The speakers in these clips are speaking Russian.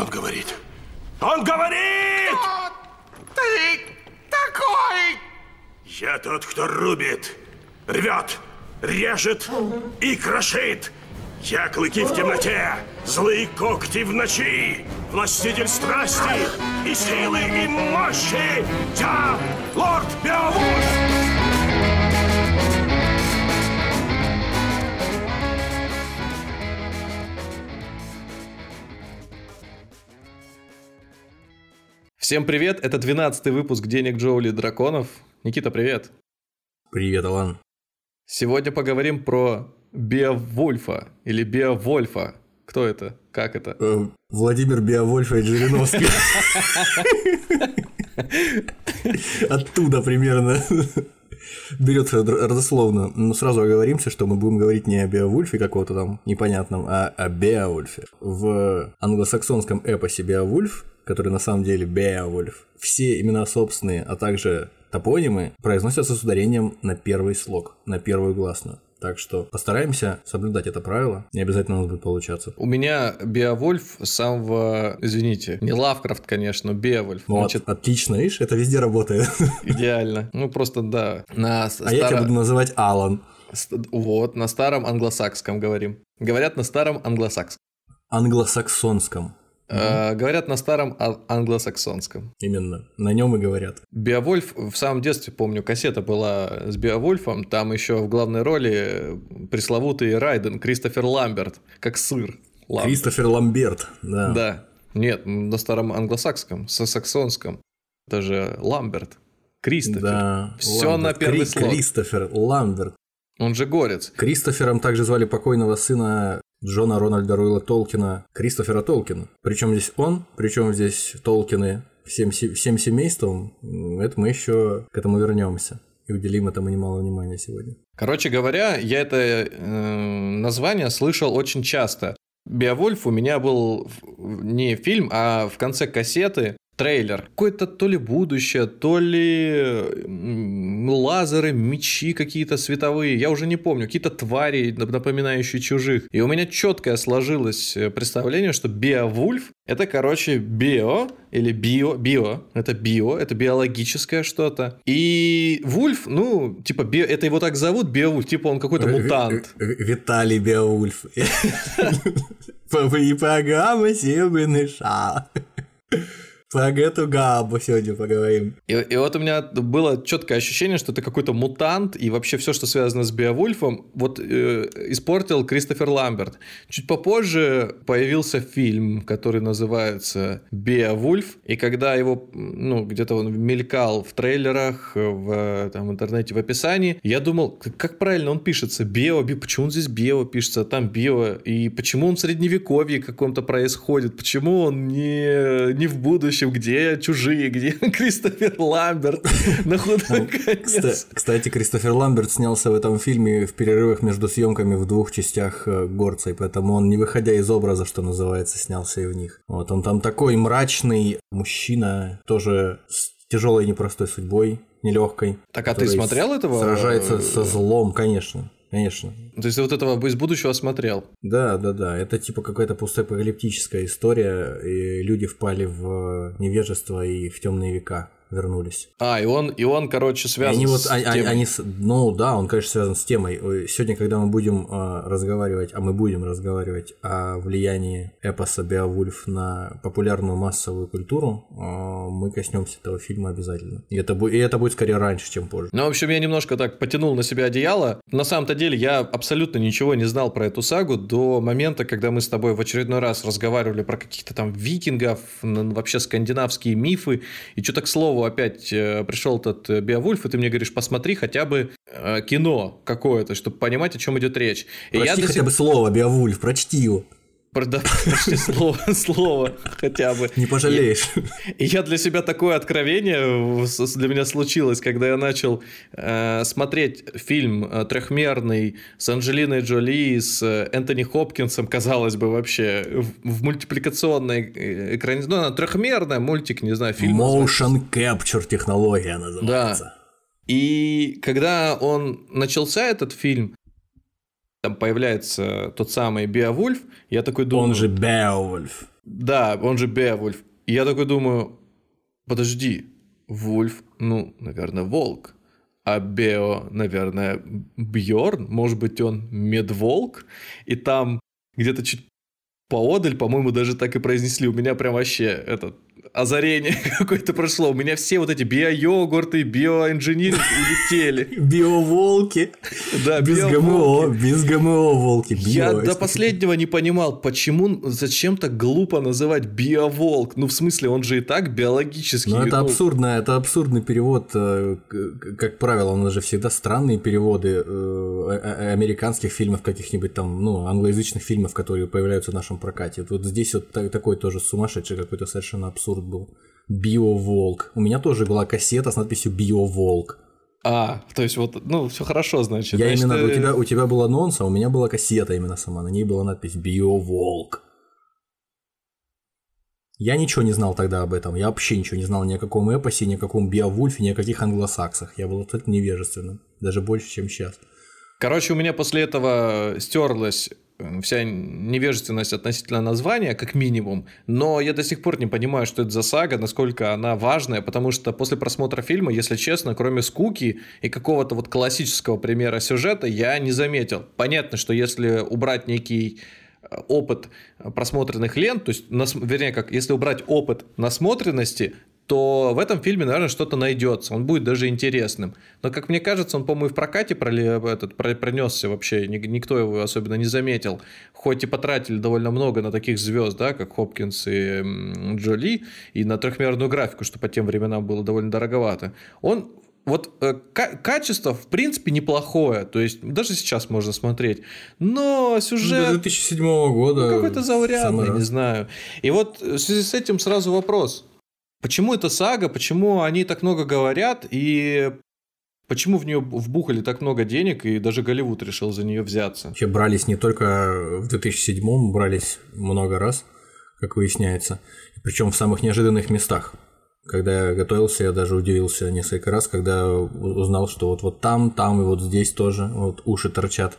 Он говорит. Он говорит! Кто ты такой? Я тот, кто рубит, рвет, режет и крошит. Я клыки в темноте, злые когти в ночи, властитель страсти и силы и мощи. Я лорд Беовульф! Всем привет, это 12 выпуск «Денег Джоули Драконов». Никита, привет. Привет, Алан. Сегодня поговорим про Беовульфа или Беовольфа. Кто это? Как это? Э, Владимир Биовольфович Жириновский. Оттуда примерно берется родословно. Но сразу оговоримся, что мы будем говорить не о Беовульфе какого-то там непонятном, а о Беовульфе. В англосаксонском эпосе Беовульф который на самом деле Беовульф, все имена собственные, а также топонимы произносятся с ударением на первый слог, на первую гласную. Так что постараемся соблюдать это правило. Не обязательно у нас будет получаться. У меня Беовульф самого, извините, не Лавкрафт, конечно, Беовульф. Вот, Значит, отлично, видишь, это везде работает. Идеально. Ну, просто да. На а старо... я тебя буду называть Алан. Вот, на старом англосакском говорим. Говорят на старом англосакском. Англосаксонском. Угу. Говорят на старом англосаксонском. Именно, на нем и говорят. Биовольф, в самом детстве помню, кассета была с Биовольфом, там еще в главной роли пресловутый Райден, Кристофер Ламберт, как сыр. Ламберт. Кристофер Ламберт, да. Да, нет, на старом англосакском, саксонском. Это же Ламберт. Кристофер. Да, Все на первый Кри- слог. Кристофер Ламберт. Он же горец. Кристофером также звали покойного сына Джона Рональда Руэлла Толкина, Кристофера Толкина. Причем здесь он, причем здесь Толкины всем, всем семейством, это мы еще к этому вернемся и уделим этому немало внимания сегодня. Короче говоря, я это э, название слышал очень часто. Биовольф у меня был не фильм, а в конце кассеты трейлер. Какое-то то ли будущее, то ли лазеры, мечи какие-то световые. Я уже не помню. Какие-то твари, напоминающие чужих. И у меня четкое сложилось э, представление, что Биовульф это, короче, био или био, био, это био, это биологическое что-то. И Вульф, ну, типа, био, это его так зовут, Биовульф, типа он какой-то мутант. Виталий Биовульф. И программа «Серебряный шар». Про Грету Габу сегодня поговорим. И, и вот у меня было четкое ощущение, что это какой-то мутант, и вообще все, что связано с Биовульфом, вот э, испортил Кристофер Ламберт. Чуть попозже появился фильм, который называется Биовульф, и когда его, ну, где-то он мелькал в трейлерах, в там, интернете, в описании, я думал, как правильно он пишется? Био, би, почему он здесь Био пишется, а там Био, и почему он в средневековье каком-то происходит, почему он не, не в будущем, общем, где чужие, где Кристофер Ламберт на худой конец. Кстати, Кристофер Ламберт снялся в этом фильме в перерывах между съемками в двух частях э, горца, и поэтому он, не выходя из образа, что называется, снялся и в них. Вот он там такой мрачный мужчина, тоже с тяжелой непростой судьбой, нелегкой. Так а ты смотрел этого? Сражается со злом, конечно. Конечно. То есть ты вот этого из будущего смотрел? Да, да, да. Это типа какая-то постапокалиптическая история, и люди впали в невежество и в темные века вернулись. А, и он, и он короче, связан они с вот, они, темой. Они, ну да, он, конечно, связан с темой. Сегодня, когда мы будем э, разговаривать, а мы будем разговаривать о влиянии эпоса Беовульф на популярную массовую культуру, э, мы коснемся этого фильма обязательно. И это, и это будет скорее раньше, чем позже. Ну, в общем, я немножко так потянул на себя одеяло. На самом-то деле я абсолютно ничего не знал про эту сагу до момента, когда мы с тобой в очередной раз разговаривали про каких-то там викингов, вообще скандинавские мифы, и что-то к слову опять э, пришел этот э, Биовульф, и ты мне говоришь, посмотри хотя бы э, кино какое-то, чтобы понимать, о чем идет речь. И прочти я хотя сих... бы слово Биовульф, прочти его. Да, почти слово, слово хотя бы. Не пожалеешь. И, и я для себя такое откровение для меня случилось, когда я начал э, смотреть фильм э, трехмерный с Анджелиной Джоли, с э, Энтони Хопкинсом, казалось бы, вообще в, в мультипликационной э, экране, ну, она трехмерная, мультик, не знаю, фильм. Motion Capture технология называется. Да. И когда он начался этот фильм, там появляется тот самый Беовульф, я такой думаю... Он же Беовульф. Да, он же Беовульф. И я такой думаю, подожди, Вульф, ну, наверное, волк. А Бео, наверное, Бьорн, может быть, он медволк, и там где-то чуть поодаль, по-моему, даже так и произнесли. У меня прям вообще этот озарение какое-то прошло. У меня все вот эти био-йогурты, биоинжиниринг улетели. Биоволки. Да, Без ГМО, без ГМО волки. Я до последнего не понимал, почему, зачем так глупо называть биоволк. Ну, в смысле, он же и так биологический. Ну, это ну, абсурдно, это абсурдный перевод. э, Как правило, у нас же всегда странные переводы э, а- а- американских фильмов, каких-нибудь там, ну, англоязычных фильмов, которые появляются в нашем прокате. Вот здесь вот та- такой тоже сумасшедший какой-то совершенно абсурд был. Биоволк. У меня тоже была кассета с надписью Биоволк. А, то есть вот, ну, все хорошо, значит. Я Значит, именно, у э, тебя, у тебя был анонс, а у меня была кассета именно сама, на ней была надпись Биоволк. Я ничего не знал тогда об этом, я вообще ничего не знал ни о каком эпосе, ни о каком Биовульфе, ни о каких англосаксах. Я был абсолютно невежественным, даже больше, чем сейчас. Короче, у меня после этого стерлась вся невежественность относительно названия, как минимум, но я до сих пор не понимаю, что это за сага, насколько она важная, потому что после просмотра фильма, если честно, кроме скуки и какого-то вот классического примера сюжета, я не заметил. Понятно, что если убрать некий э, опыт просмотренных лент, то есть, нас- вернее, как если убрать опыт насмотренности, то в этом фильме, наверное, что-то найдется. Он будет даже интересным. Но, как мне кажется, он, по-моему, и в прокате этот, про- пронесся вообще. Ни- Никто его особенно не заметил. Хоть и потратили довольно много на таких звезд, да, как Хопкинс и Джоли, и на трехмерную графику, что по тем временам было довольно дороговато. Он вот э, ка- качество, в принципе, неплохое. То есть, даже сейчас можно смотреть. Но сюжет... 2007 года. Ну, какой-то заурядный, не знаю. И вот в связи с этим сразу вопрос. Почему эта сага, почему они так много говорят, и почему в нее вбухали так много денег, и даже Голливуд решил за нее взяться? Вообще брались не только в 2007 брались много раз, как выясняется, причем в самых неожиданных местах. Когда я готовился, я даже удивился несколько раз, когда узнал, что вот, вот там, там и вот здесь тоже вот уши торчат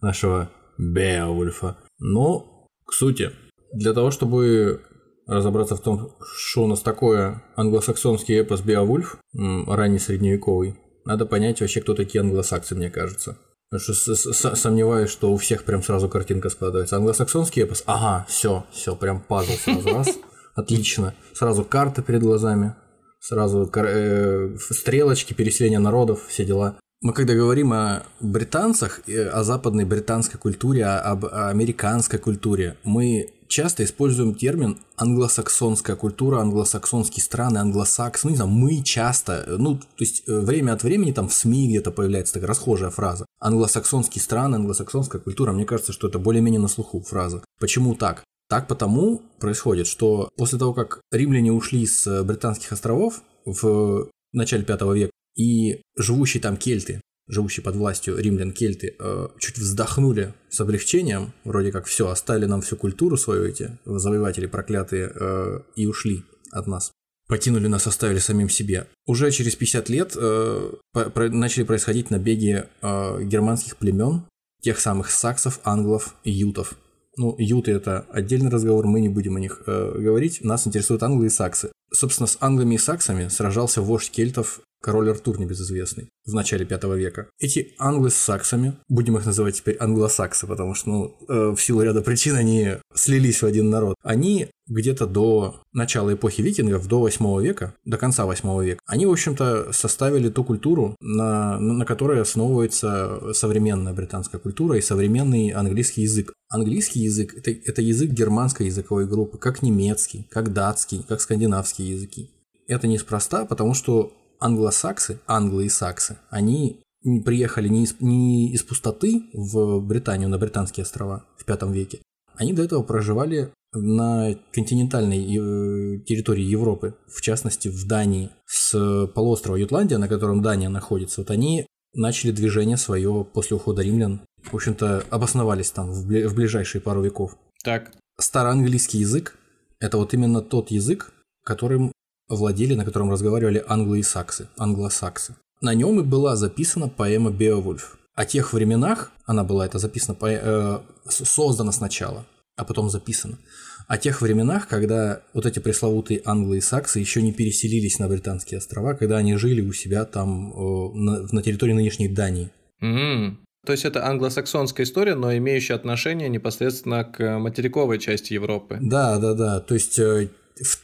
нашего Беовульфа. Но к сути, для того, чтобы разобраться в том, что у нас такое англосаксонский эпос Беовульф, ранний средневековый, надо понять вообще, кто такие англосаксы, мне кажется. Потому что сомневаюсь, что у всех прям сразу картинка складывается. Англосаксонский эпос, ага, все, все, прям пазл сразу раз, отлично. Сразу карта перед глазами, сразу э, стрелочки, переселение народов, все дела. Мы когда говорим о британцах, э, о западной британской культуре, об американской культуре, мы часто используем термин англосаксонская культура, англосаксонские страны, англосакс. Ну, не знаю, мы часто, ну, то есть э, время от времени там в СМИ где-то появляется такая расхожая фраза. Англосаксонские страны, англосаксонская культура. Мне кажется, что это более-менее на слуху фраза. Почему так? Так потому происходит, что после того, как римляне ушли с э, британских островов в начале 5 века, и живущие там кельты, живущие под властью римлян кельты, э, чуть вздохнули с облегчением, вроде как все, оставили нам всю культуру свою эти завоеватели проклятые э, и ушли от нас. Покинули нас, оставили самим себе. Уже через 50 лет э, начали происходить набеги германских племен, тех самых саксов, англов и ютов. Ну, юты это отдельный разговор, мы не будем о них э, говорить. Нас интересуют англы и саксы. Собственно, с англами и саксами сражался вождь кельтов король Артур небезызвестный в начале 5 века. Эти англы с саксами, будем их называть теперь англосаксы, потому что ну, э, в силу ряда причин они слились в один народ, они где-то до начала эпохи викингов, до 8 века, до конца 8 века, они, в общем-то, составили ту культуру, на, на которой основывается современная британская культура и современный английский язык. Английский язык это, это язык германской языковой группы, как немецкий, как датский, как скандинавские языки. Это неспроста, потому что англосаксы, англы и саксы, они приехали не из, не из пустоты в Британию, на Британские острова в V веке. Они до этого проживали на континентальной э, территории Европы, в частности в Дании, с полуострова Ютландия, на котором Дания находится. Вот они начали движение свое после ухода римлян. В общем-то, обосновались там в, бли- в ближайшие пару веков. Так, Староанглийский язык – это вот именно тот язык, которым владели, на котором разговаривали англы и саксы, англосаксы. На нем и была записана поэма «Беовульф». О тех временах она была это записана, по- э, создана сначала, а потом записана. о тех временах, когда вот эти пресловутые англы и саксы еще не переселились на британские острова, когда они жили у себя там э, на, на территории нынешней Дании. М. То есть это англосаксонская история, но имеющая отношение непосредственно к материковой части Европы. Да, да, да. То есть э,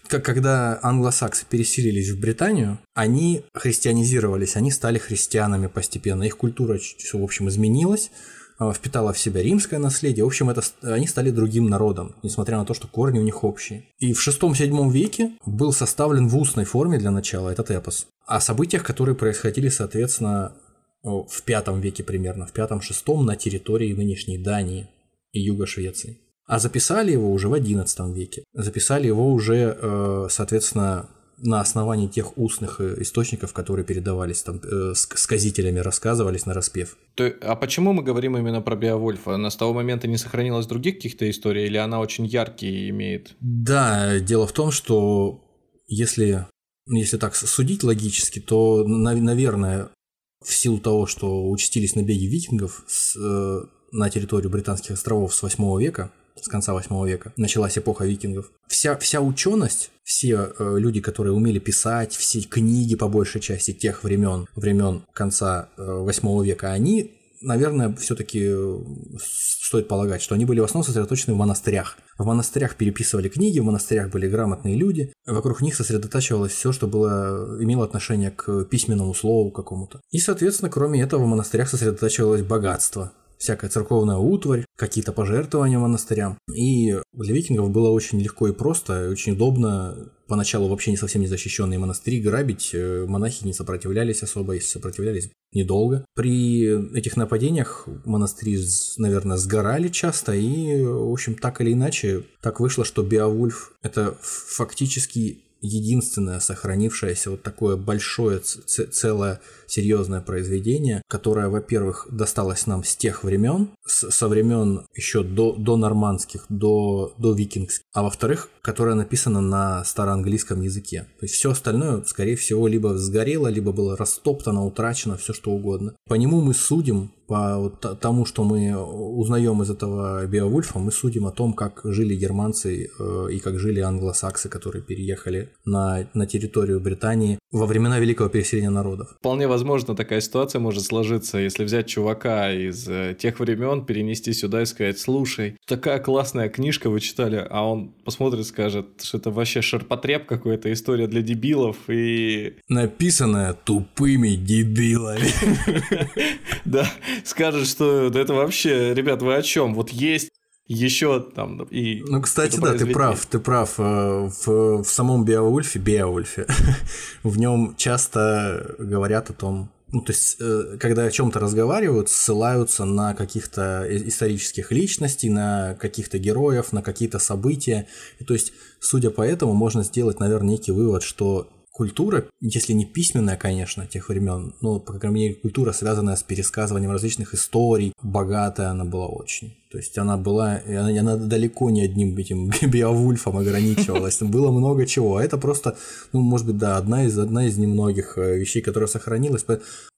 когда англосаксы переселились в Британию, они христианизировались, они стали христианами постепенно. Их культура, в общем, изменилась, э, впитала в себя римское наследие. В общем, это, они стали другим народом, несмотря на то, что корни у них общие. И в шестом-седьмом веке был составлен в устной форме для начала этот эпос. О событиях, которые происходили, соответственно, в пятом веке примерно, в пятом-шестом на территории нынешней Дании и юга Швеции. А записали его уже в XI веке. Записали его уже, э, соответственно, на основании тех устных э, источников, которые передавались там э, ск- сказителями, рассказывались на распев. То- а почему мы говорим именно про Беовульфа? Она с того момента не сохранилось других каких-то историй, или она очень яркие имеет? Да, дело в том, что если, если так судить логически, то, на- наверное, в силу того, что участились набеги викингов с, э, на территорию британских островов с 8 века, с конца 8 века, началась эпоха викингов. Вся, вся ученость, все э, люди, которые умели писать, все книги по большей части тех времен, времен конца э, 8 века, они наверное, все-таки стоит полагать, что они были в основном сосредоточены в монастырях. В монастырях переписывали книги, в монастырях были грамотные люди, вокруг них сосредотачивалось все, что было, имело отношение к письменному слову какому-то. И, соответственно, кроме этого, в монастырях сосредотачивалось богатство, всякая церковная утварь, какие-то пожертвования монастырям. И для викингов было очень легко и просто, очень удобно поначалу вообще не совсем незащищенные монастыри грабить. Э, Монахи не сопротивлялись особо, если сопротивлялись недолго. При этих нападениях монастыри, наверное, сгорали часто, и, в общем, так или иначе, так вышло, что Беовульф – это фактически единственное сохранившееся вот такое большое целое серьезное произведение, которое, во-первых, досталось нам с тех времен, с- со времен еще до, до нормандских, до, до викингских, а во-вторых, которое написано на староанглийском языке. То есть все остальное, скорее всего, либо сгорело, либо было растоптано, утрачено, все что угодно. По нему мы судим, по тому, что мы узнаем из этого Беовульфа, мы судим о том, как жили германцы э, и как жили англосаксы, которые переехали на, на территорию Британии во времена Великого переселения народов. Вполне возможно, такая ситуация может сложиться, если взять чувака из э, тех времен, перенести сюда и сказать, слушай, такая классная книжка вы читали, а он посмотрит и скажет, что это вообще ширпотреб какой-то, история для дебилов, и Написанное тупыми дебилами. да, скажет, что да это вообще, ребят, вы о чем? Вот есть еще там и... Ну, кстати, да, ты прав, ты прав. Э, В, в самом Беовульфе, Беовульфе, в нем часто говорят о том, ну, то есть, э, когда о чем-то разговаривают, ссылаются на каких-то исторических личностей, на каких-то героев, на какие-то события. И, то есть, судя по этому, можно сделать, наверное, некий вывод, что культура, если не письменная, конечно, тех времен, но, по крайней мере, культура, связанная с пересказыванием различных историй, богатая она была очень. То есть она была, она, она далеко не одним этим Беовульфом ограничивалась, было много чего. А это просто, ну, может быть, да, одна из, одна из немногих э, вещей, которая сохранилась.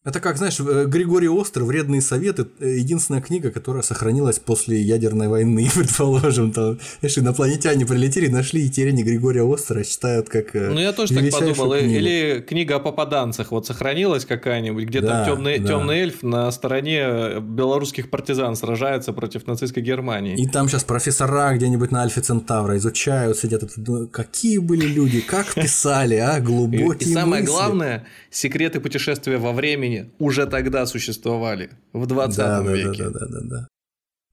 Это как, знаешь, э, Григорий Остер, «Вредные советы», э, единственная книга, которая сохранилась после ядерной войны, предположим, там, знаешь, инопланетяне прилетели, нашли и теперь они Григория Остера читают как Ну, я тоже так подумал. книгу. Или книга о попаданцах вот сохранилась какая-нибудь, где Да, там темный, да. темный эльф на стороне белорусских партизан сражается против нацистской Германии. И там сейчас профессора где-нибудь на Альфе Центавра изучают, сидят, думают, какие были люди, как писали, а, глубокие и самое главное, секреты путешествия во времени уже тогда существовали, в 20 да, да, веке. Да, да, да, да.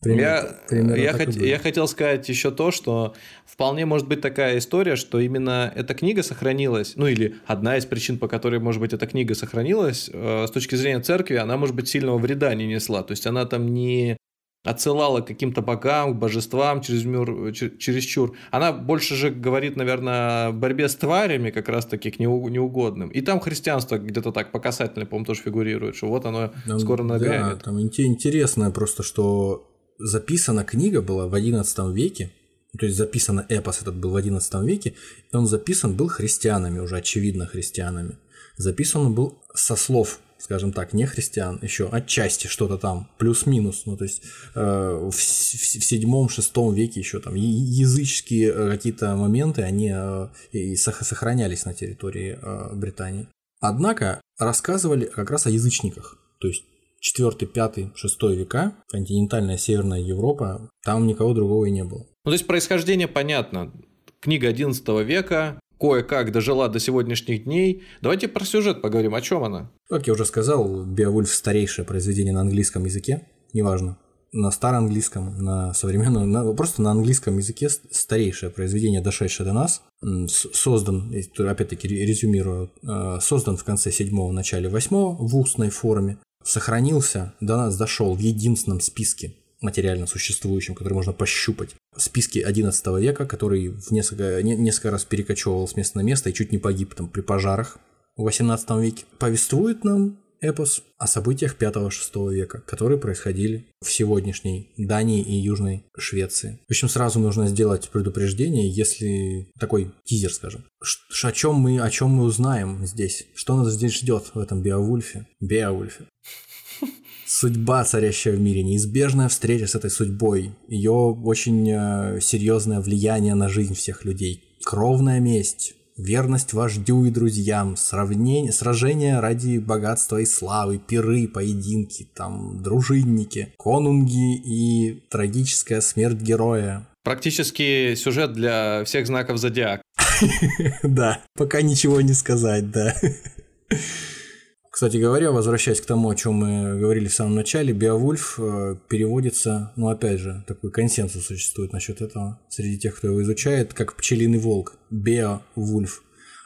Я, Примерно- примерно я, хот- я хотел сказать еще то, что вполне может быть такая история, что именно эта книга сохранилась, ну или одна из причин, по которой, может быть, эта книга сохранилась, э, с точки зрения церкви, она, может быть, сильного вреда не несла. То есть она там не отсылала к каким-то богам, к божествам через мир, чересчур. Она больше же говорит, наверное, о борьбе с тварями, как раз-таки к неу- неугодным. И там христианство где-то так по касательной, по-моему, тоже фигурирует, что вот оно Там, скоро Да, нагрянет. там инте- интересно просто, что записана книга была в XI веке, то есть записан эпос этот был в XI веке, и он записан был христианами, уже очевидно христианами. Записан он был со слов скажем так, не христиан, еще отчасти что-то там, плюс-минус, ну то есть э, в, в, в седьмом-шестом веке еще там языческие э, какие-то моменты, они э, и сохранялись на территории э, Британии. Однако рассказывали как раз о язычниках, то есть 4, 5, 6 века, континентальная Северная Европа, там никого другого и не было. Ну, то есть происхождение понятно. Книга 11 века, кое-как дожила до сегодняшних дней. Давайте про сюжет поговорим. О чем она? Как я уже сказал, Беовульф старейшее произведение на английском языке, неважно, на староанглийском, на современном, на, просто на английском языке старейшее произведение, дошедшее до нас, создан, опять-таки резюмирую, э, создан в конце 7 начале 8 в устной форме, сохранился, до нас дошел в единственном списке материально существующем, который можно пощупать. Списки 11 века, который в несколько, не, несколько раз перекочевывал с места на место и чуть не погиб там при пожарах в 18 веке, повествует нам эпос о событиях 5-6 века, которые происходили в сегодняшней Дании и Южной Швеции. В общем, сразу нужно сделать предупреждение, если такой тизер, скажем. Ш- о чем мы, о чем мы узнаем здесь? Что нас здесь ждет в этом Беовульфе? Беовульфе судьба, царящая в мире, неизбежная встреча с этой судьбой, ее очень э, серьезное влияние на жизнь всех людей, кровная месть, верность вождю и друзьям, сравнение, сражения ради богатства и славы, пиры, поединки, там, дружинники, конунги и трагическая смерть героя. Практически сюжет для всех знаков зодиака. Да, пока ничего не сказать, да. Кстати говоря, возвращаясь к тому, о чем мы говорили в самом начале, Беовульф э, переводится, ну опять же, такой консенсус существует насчет этого среди тех, кто его изучает, как пчелиный волк, Беовульф,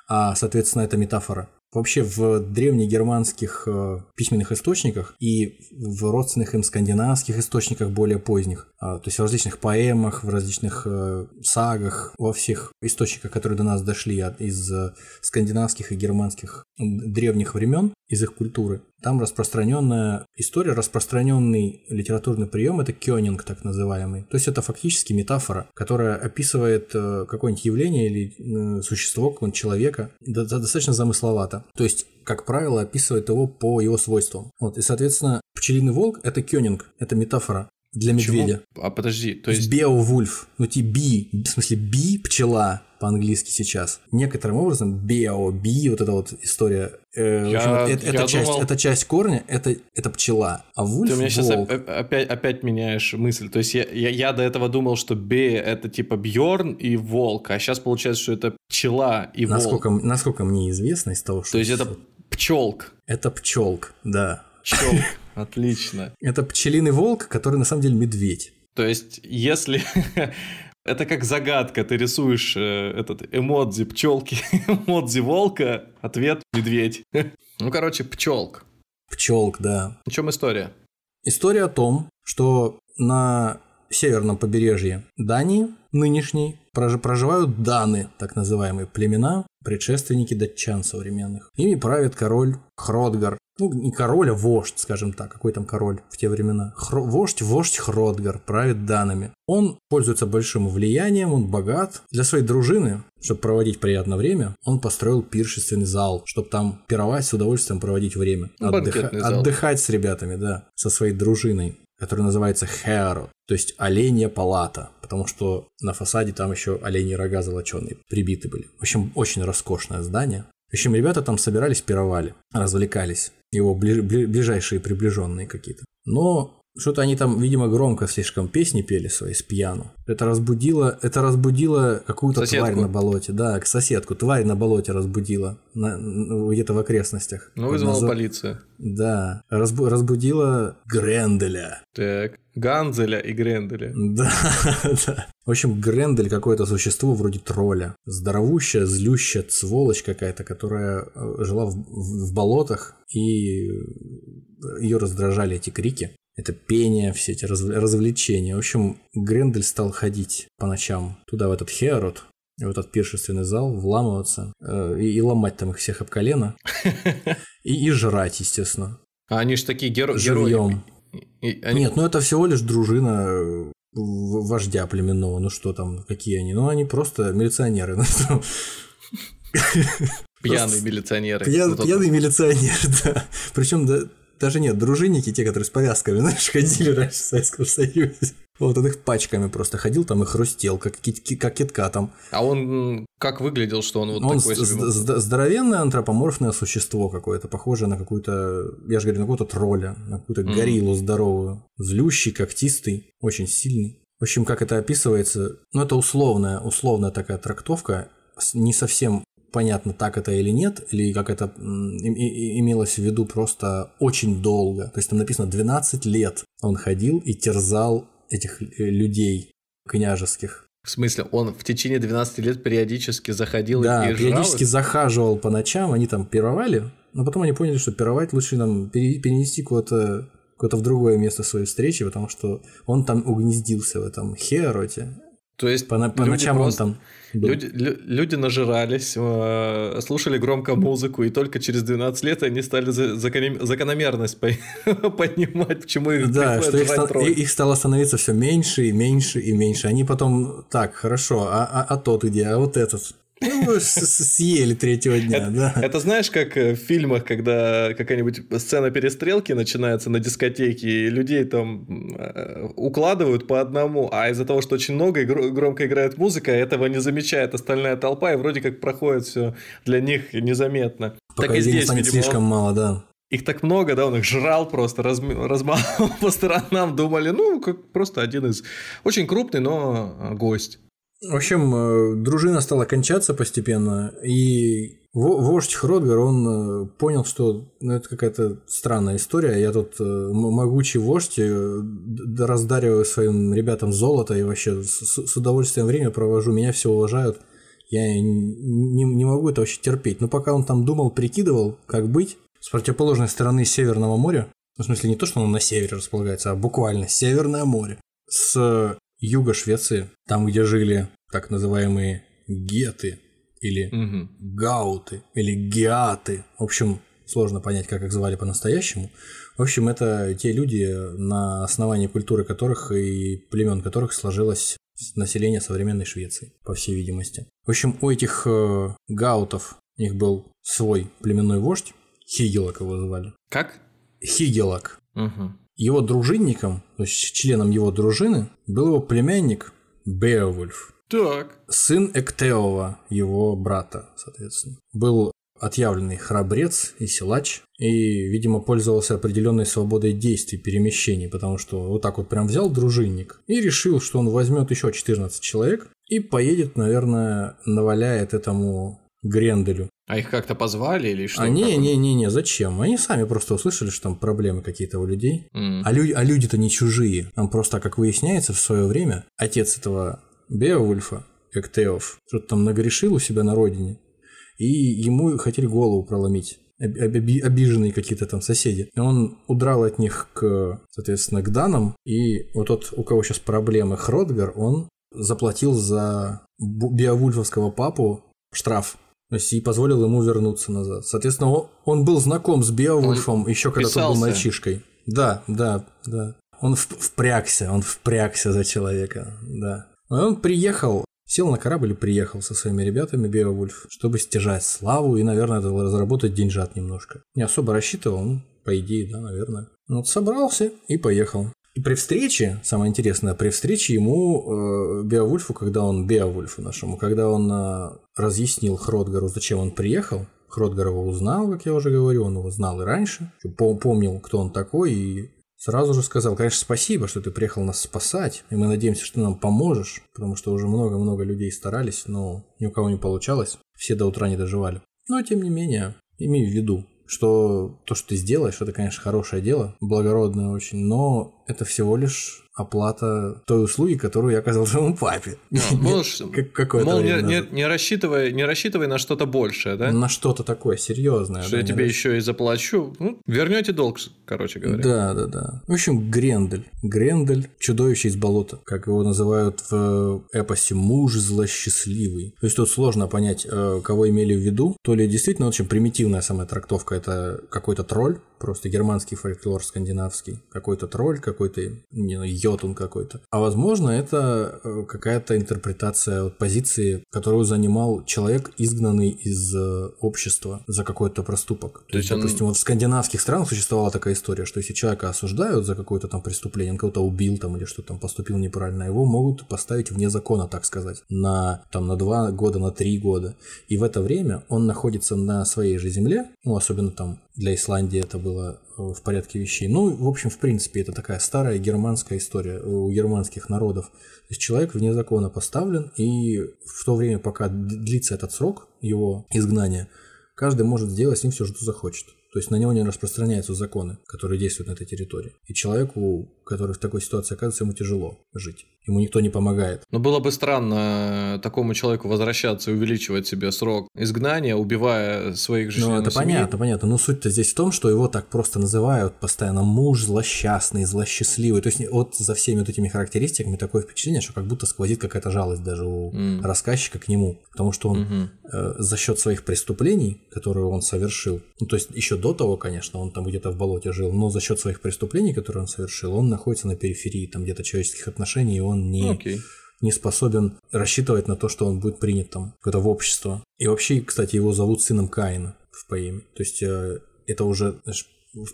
а, соответственно, это метафора. Вообще в древнегерманских э, письменных источниках и в родственных им скандинавских источниках более поздних, э, то есть в различных поэмах, в различных э, сагах, во всех источниках, которые до нас дошли из э, скандинавских и германских древних времен, из их культуры, там распространенная история, распространенный литературный прием это кёнинг так называемый. То есть это фактически метафора, которая описывает э, какое-нибудь явление или э, существо какого-нибудь человека достаточно замысловато. То есть как правило, описывает его по его свойствам. Вот, и, соответственно, пчелиный волк – это кёнинг, это метафора для медведя. А подожди, то есть... Беовульф, ну ти би, в смысле би, пчела по-английски сейчас. Некоторым образом бео, би, вот эта вот история. Э, я, общем, это, это, часть, думал... это часть корня, это, это пчела, а вульф Ты у меня сейчас опять, опять меняешь мысль. То есть я, я, я до этого думал, что бе это типа Бьорн и волк, а сейчас получается, что это пчела и насколько, волк. Насколько мне известно из того, что... То есть это пчелк. Это пчелк, да. Пчелк. Отлично. Это пчелиный волк, который на самом деле медведь. То есть, если это как загадка, ты рисуешь э, этот эмодзи пчелки, эмодзи волка, ответ медведь. ну, короче, пчелк. Пчелк, да. О чем история? История о том, что на северном побережье Дании, нынешней, проживают даны, так называемые племена, предшественники датчан современных. Ими правит король Хродгар, ну, не король, а вождь, скажем так, какой там король в те времена. Хро... Вождь, вождь Хродгар, правит данными. Он пользуется большим влиянием, он богат. Для своей дружины, чтобы проводить приятное время, он построил пиршественный зал, чтобы там пировать с удовольствием проводить время. Отдыха... Отдыхать с ребятами, да, со своей дружиной который называется Херо, то есть оленья палата, потому что на фасаде там еще оленьи рога золоченые прибиты были. В общем, очень роскошное здание. В общем, ребята там собирались, пировали, развлекались его ближайшие приближенные какие-то. Но что-то они там, видимо, громко слишком песни пели свои с пьяну. Это разбудило, это разбудило какую-то тварь на болоте. Да, к соседку. Тварь на болоте разбудила на, где-то в окрестностях. Ну, вызвала Назов... полицию. Да. Разбу... Разбудила Гренделя. Так. Ганзеля и Гренделя. Да, да. В общем, Грендель какое-то существо вроде тролля. Здоровущая, злющая сволочь какая-то, которая э, жила в, в, в болотах, и ее раздражали эти крики это пение, все эти развлечения. В общем, Грендель стал ходить по ночам туда, в этот Хеорот, в этот пиршественный зал, вламываться э, и, и ломать там их всех об колено. И, и жрать, естественно. А они же такие геро- герои. И, они... Нет, ну это всего лишь дружина э, вождя племенного. Ну что там, какие они? Ну они просто милиционеры. Пьяные милиционеры. Пьян, Вот это. пьяный милиционер, да. Причем да, даже нет, дружинники, те, которые с повязками, знаешь, ходили раньше в Советском Союзе. Вот он их пачками просто ходил, там и хрустел, как, как киткатом. А он как выглядел, что он вот Он такой себе? здоровенное антропоморфное существо какое-то, похожее на какую-то, я же говорю, на какого-то тролля, на какую-то Мгм. гориллу здоровую. Злющий, когтистый, очень сильный. В общем, как это описывается, ну это условная, условная такая трактовка, не совсем понятно, так это или нет, или как это имелось в виду просто очень долго. То есть там написано 12 лет он ходил и терзал этих э, людей княжеских. В смысле, он в течение 12 лет периодически заходил Да, и жрал периодически их? захаживал по ночам, они там пировали, но потом они поняли, что пировать лучше нам пере- перенести куда-то куда-то в другое место своей встречи, потому что он там угнездился в этом Хероте. То есть По, по ночам он просто- там был. Люди, лю- люди нажирались, э, слушали громко музыку, и только через 12 лет они стали за- закономер- закономерность по- понимать, почему их Да, что их, жрать ста- тролль. и- их стало становиться все меньше и меньше и меньше. Они потом, так, хорошо, а, а, а тот где, а вот этот? Ну, съели третьего дня, да. Это знаешь, как э, в фильмах, когда какая-нибудь сцена перестрелки начинается на дискотеке, и людей там э, укладывают по одному, а из-за того, что очень много и гро- громко играет музыка, этого не замечает остальная толпа, и вроде как проходит все для них незаметно. Пока так и здесь, станет видимо, он- слишком мало, да. Их так много, да, он их жрал просто, разм- размахивал по сторонам, думали, ну, как просто один из... Очень крупный, но э, гость. В общем, э, дружина стала кончаться постепенно, и во- вождь Хродгар, он э, понял, что ну, это какая-то странная история. Я тут э, могучий вождь, раздариваю своим ребятам золото и вообще с, удовольствием время провожу, меня все уважают. Я не, не могу это вообще терпеть. Но пока он там думал, прикидывал, как быть, с противоположной стороны Северного моря, ну, в смысле не то, что оно на севере располагается, а буквально Северное море, с юга Швеции, там, где жили так называемые геты или Мгм. гауты или геаты. В общем, сложно понять, как их звали по-настоящему. В общем, это те люди, на основании культуры которых и племен которых сложилось население современной Швеции, по всей видимости. В общем, у этих э, гаутов у них был свой племенной вождь, Хигелок его звали. Как? Хигелок. Мгм. Его дружинником, то есть членом его дружины, был его племянник Беовульф, Так. сын Эктеова, его брата, соответственно. Был отъявленный храбрец и силач, и, видимо, пользовался определенной свободой действий, перемещений, потому что вот так вот прям взял дружинник и решил, что он возьмет еще 14 человек и поедет, наверное, наваляет этому Гренделю. А их как-то позвали или что? а не, не, не, не, зачем? Они сами просто услышали, что там проблемы какие-то у людей. М. А, люди, а люди-то не чужие. Там просто, как выясняется, в свое время отец этого Беовульфа, Эктеов, что-то там нагрешил у себя на родине, и ему хотели голову проломить. об- оби- обиженные какие-то там соседи. И он удрал от них к, соответственно, к Данам, и вот тот, у кого сейчас проблемы, Хродгар, он заплатил за Беовульфовского папу штраф. И позволил ему вернуться назад. Соответственно, он, он был знаком с Беовульфом еще когда тот был мальчишкой. Да, да, да. Он впрягся, он впрягся за человека, да. И он приехал, сел на корабль и приехал со своими ребятами Беовульф, чтобы стяжать славу и, наверное, разработать деньжат немножко. Не особо рассчитывал, ну, по идее, да, наверное. Ну, Вот собрался и поехал. И при встрече, самое интересное, при встрече ему, э, Беовульфу, когда он, Беовульфу нашему, когда он э, разъяснил Хродгару, зачем он приехал, Хродгар его узнал, как я уже говорю, он его знал и раньше, пом- помнил, кто он такой, и сразу же сказал, конечно, спасибо, что ты приехал нас спасать, и мы надеемся, что ты нам поможешь, потому что уже много-много людей старались, но ни у кого не получалось, все до утра не доживали. Но, тем не менее, имей в виду, что то, что ты сделаешь, это, конечно, хорошее дело, благородное очень, но это всего лишь оплата той услуги, которую я оказал твоему папе. Можешь, Как- какое-то мол, не, не- не рассчитывай, не рассчитывай на что-то большее, да? На что-то такое серьезное. Что я тебе еще и заплачу. Ну, вернете долг, короче говоря. Да, да, да. В общем, Грендель. Грендель – чудовище из болота, как его называют в эпосе «муж злосчастливый». То есть тут сложно понять, э, кого имели в виду. То ли действительно очень примитивная самая трактовка – это какой-то тролль, просто германский фольклор скандинавский, какой-то тролль, какой-то не знаю, йотун какой-то. А возможно, это э, какая-то интерпретация позиции, которую занимал человек, изгнанный из э, общества за какой-то проступок. То, То есть, он... допустим, вот в скандинавских странах существовала такая история, что если человека осуждают за какое-то там преступление, он кого-то убил там или что-то там поступил неправильно, его могут поставить вне закона, так сказать, на там на два года, на три года. И в это время он находится на своей же земле, ну особенно там для Исландии это было э, в порядке вещей. Ну, в общем, в принципе, это такая старая германская история у германских народов. То есть человек вне закона поставлен, и в то время, пока длится этот срок его изгнания, каждый может сделать с ним все, что захочет. То есть на него не распространяются законы, которые действуют на этой территории. И человеку, который в такой ситуации оказывается, ему тяжело жить ему никто не помогает. Но было бы странно такому человеку возвращаться и увеличивать себе срок изгнания, убивая своих же Ну, это семьи. понятно, понятно. Но суть-то здесь в том, что его так просто называют постоянно муж злосчастный, злосчастливый. То есть вот за всеми вот этими характеристиками такое впечатление, что как будто сквозит какая-то жалость даже у mm. рассказчика к нему. Потому что он mm-hmm. э, за счет своих преступлений, которые он совершил, ну, то есть еще до того, конечно, он там где-то в болоте жил, но за счет своих преступлений, которые он совершил, он находится на периферии там где-то человеческих отношений, и он не, okay. не способен рассчитывать на то, что он будет принят там в это в общество. И вообще, кстати, его зовут сыном Каина в поэме. То есть э, это уже знаешь,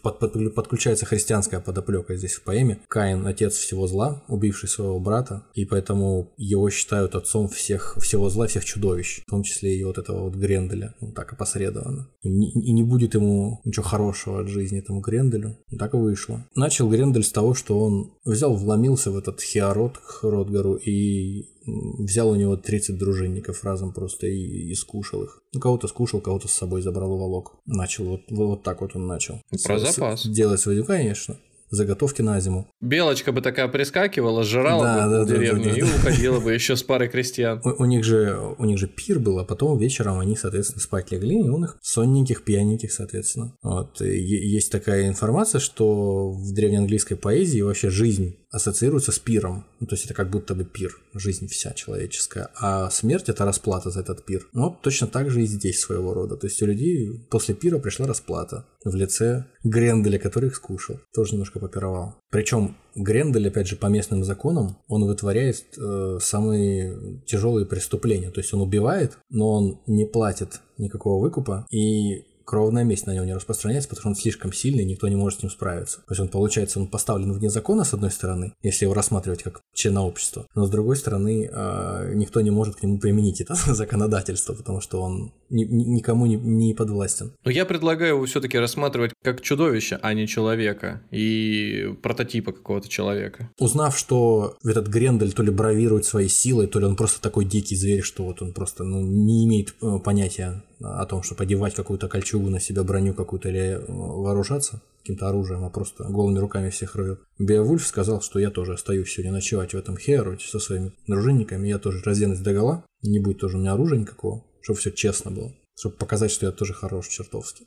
под, под, подключается христианская подоплека здесь в поэме. Каин – отец всего зла, убивший своего брата, и поэтому его считают отцом всех, всего зла, всех чудовищ, в том числе и вот этого вот Гренделя, ну, так опосредованно. И не, будет ему ничего хорошего от жизни этому Гренделю. Так и вышло. Начал Грендель с того, что он взял, вломился в этот Хиарот к Ротгару и взял у него 30 дружинников разом просто и, и скушал их. Ну, кого-то скушал, кого-то с собой забрал уволок. Начал, вот, вот так вот он начал. Про с, запас. Делать свою, конечно заготовки на зиму. Белочка бы такая прискакивала, жрала да, бы да, деревню да, да, да. и уходила бы еще с парой крестьян. У, у, них же, у них же пир был, а потом вечером они, соответственно, спать легли, и он их сонненьких, пьяненьких, соответственно. Вот. И есть такая информация, что в древнеанглийской поэзии вообще жизнь ассоциируется с пиром. Ну, то есть это как будто бы пир, жизнь вся человеческая. А смерть это расплата за этот пир. Вот точно так же и здесь своего рода. То есть у людей после пира пришла расплата в лице Гренделя, который их скушал. Тоже немножко попировал. Причем Грендель, опять же, по местным законам, он вытворяет э, самые тяжелые преступления. То есть он убивает, но он не платит никакого выкупа и кровная месть на него не распространяется, потому что он слишком сильный, никто не может с ним справиться. То есть он, получается, он поставлен вне закона, с одной стороны, если его рассматривать как члена общества, но с другой стороны, э, никто не может к нему применить это законодательство, потому что он ни, никому не, не подвластен. Но я предлагаю его все-таки рассматривать как чудовище, а не человека и прототипа какого-то человека. Узнав, что этот Грендель то ли бравирует своей силой, то ли он просто такой дикий зверь, что вот он просто ну, не имеет э, понятия о том, чтобы одевать какую-то кольчугу на себя, броню какую-то или э, вооружаться каким-то оружием, а просто голыми руками всех рвет. Беовульф сказал, что я тоже остаюсь сегодня ночевать в этом Хероте со своими дружинниками, я тоже разденусь догола, не будет тоже у меня оружия никакого, чтобы все честно было, чтобы показать, что я тоже хорош чертовски.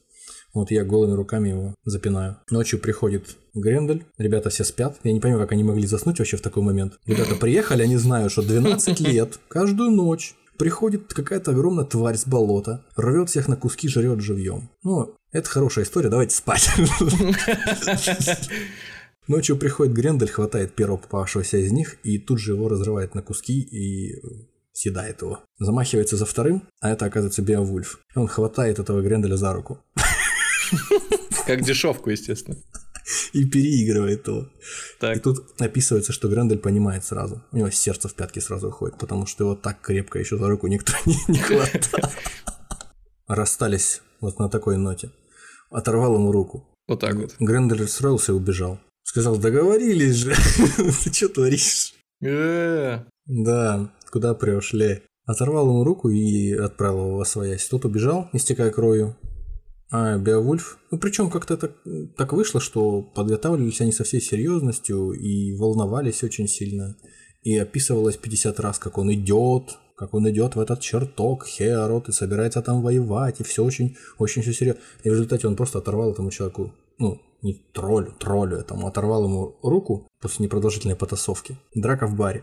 Вот я голыми руками его запинаю. Ночью приходит Грендель, ребята все спят. Я не понимаю, как они могли заснуть вообще в такой момент. Ребята приехали, они знают, что 12 лет, каждую ночь Приходит какая-то огромная тварь с болота, рвет всех на куски, жрет живьем. Ну, это хорошая история, давайте спать. Ночью приходит Грендель, хватает первого попавшегося из них и тут же его разрывает на куски и съедает его. Замахивается за вторым, а это оказывается Беовульф. Он хватает этого Гренделя за руку. Как дешевку, естественно. и переигрывает его. Так. И тут описывается, что Грендель понимает сразу. У него сердце в пятки сразу уходит, потому что его так крепко еще за руку никто не, не хватал. Расстались вот на такой ноте. Оторвал ему руку. Вот так вот. Грендель расстроился и убежал. Сказал, договорились же. Ты что творишь? Э. Да, куда прешь, Оторвал ему руку и отправил его во своясь. Тот убежал, истекая кровью. А Беовульф, ну причем как-то так, так вышло, что подготавливались они со всей серьезностью и волновались очень сильно. И описывалось 50 раз, как он идет, как он идет в этот чертог Хеорот и собирается там воевать, и все очень, очень все серьезно. И в результате он просто оторвал этому человеку, ну, не троллю, троллю этому, оторвал ему руку после непродолжительной потасовки. Драка в баре.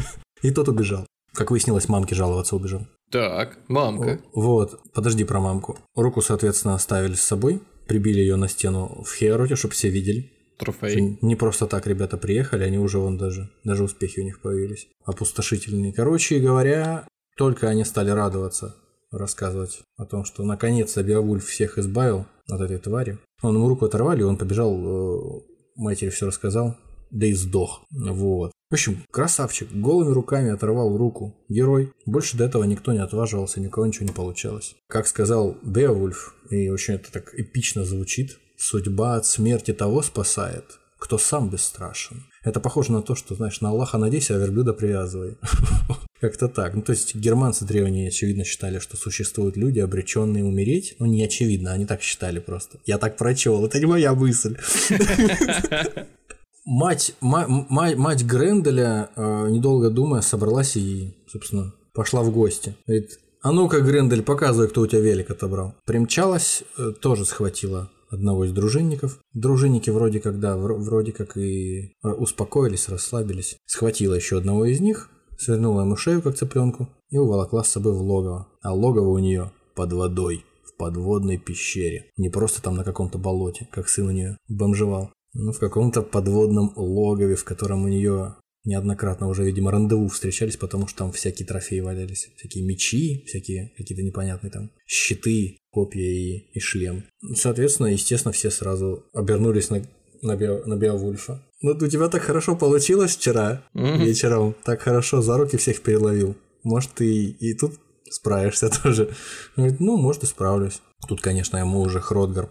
И тот убежал. Как выяснилось, мамке жаловаться убежал. Так, мамка. Вот, подожди про мамку. Руку, соответственно, оставили с собой, прибили ее на стену в Хероте, чтобы все видели. Трофей. Не просто так ребята приехали, они уже вон даже, даже успехи у них появились. Опустошительные. Короче говоря, только они стали радоваться, рассказывать о том, что наконец-то Беовульф всех избавил от этой твари. Он ему руку оторвали, он побежал, э, матери все рассказал, да и сдох. Вот. В общем, красавчик, голыми руками оторвал руку. Герой. Больше до этого никто не отваживался, никого ничего не получалось. Как сказал Беовульф, и очень это так эпично звучит, судьба от смерти того спасает, кто сам бесстрашен. Это похоже на то, что, знаешь, на Аллаха надейся, а верблюда привязывай. Как-то так. Ну, то есть германцы древние, очевидно, считали, что существуют люди, обреченные умереть. Ну, не очевидно, они так считали просто. Я так прочел, это не моя мысль. Мать, мать, мать Гренделя, э, недолго думая, собралась и, собственно, пошла в гости. Говорит, а ну-ка, Грендель, показывай, кто у тебя велик отобрал. Примчалась, э, тоже схватила одного из дружинников. Дружинники вроде как, да, вроде как и э, успокоились, расслабились. Схватила еще одного из них, свернула ему шею, как цыпленку, и уволокла с собой в логово. А логово у нее под водой, в подводной пещере. Не просто там на каком-то болоте, как сын у нее бомжевал. Ну, в каком-то подводном логове, в котором у нее неоднократно уже, видимо, рандеву встречались, потому что там всякие трофеи валялись. Всякие мечи, всякие какие-то непонятные там щиты, копья и, и шлем. Соответственно, естественно, все сразу обернулись на, на, Бео, на Беовульфа. Ну, у тебя так хорошо получилось вчера mm-hmm. вечером. Так хорошо за руки всех переловил. Может, ты и, и тут справишься тоже. Он говорит, ну, может, и справлюсь. Тут, конечно, ему уже Хродгар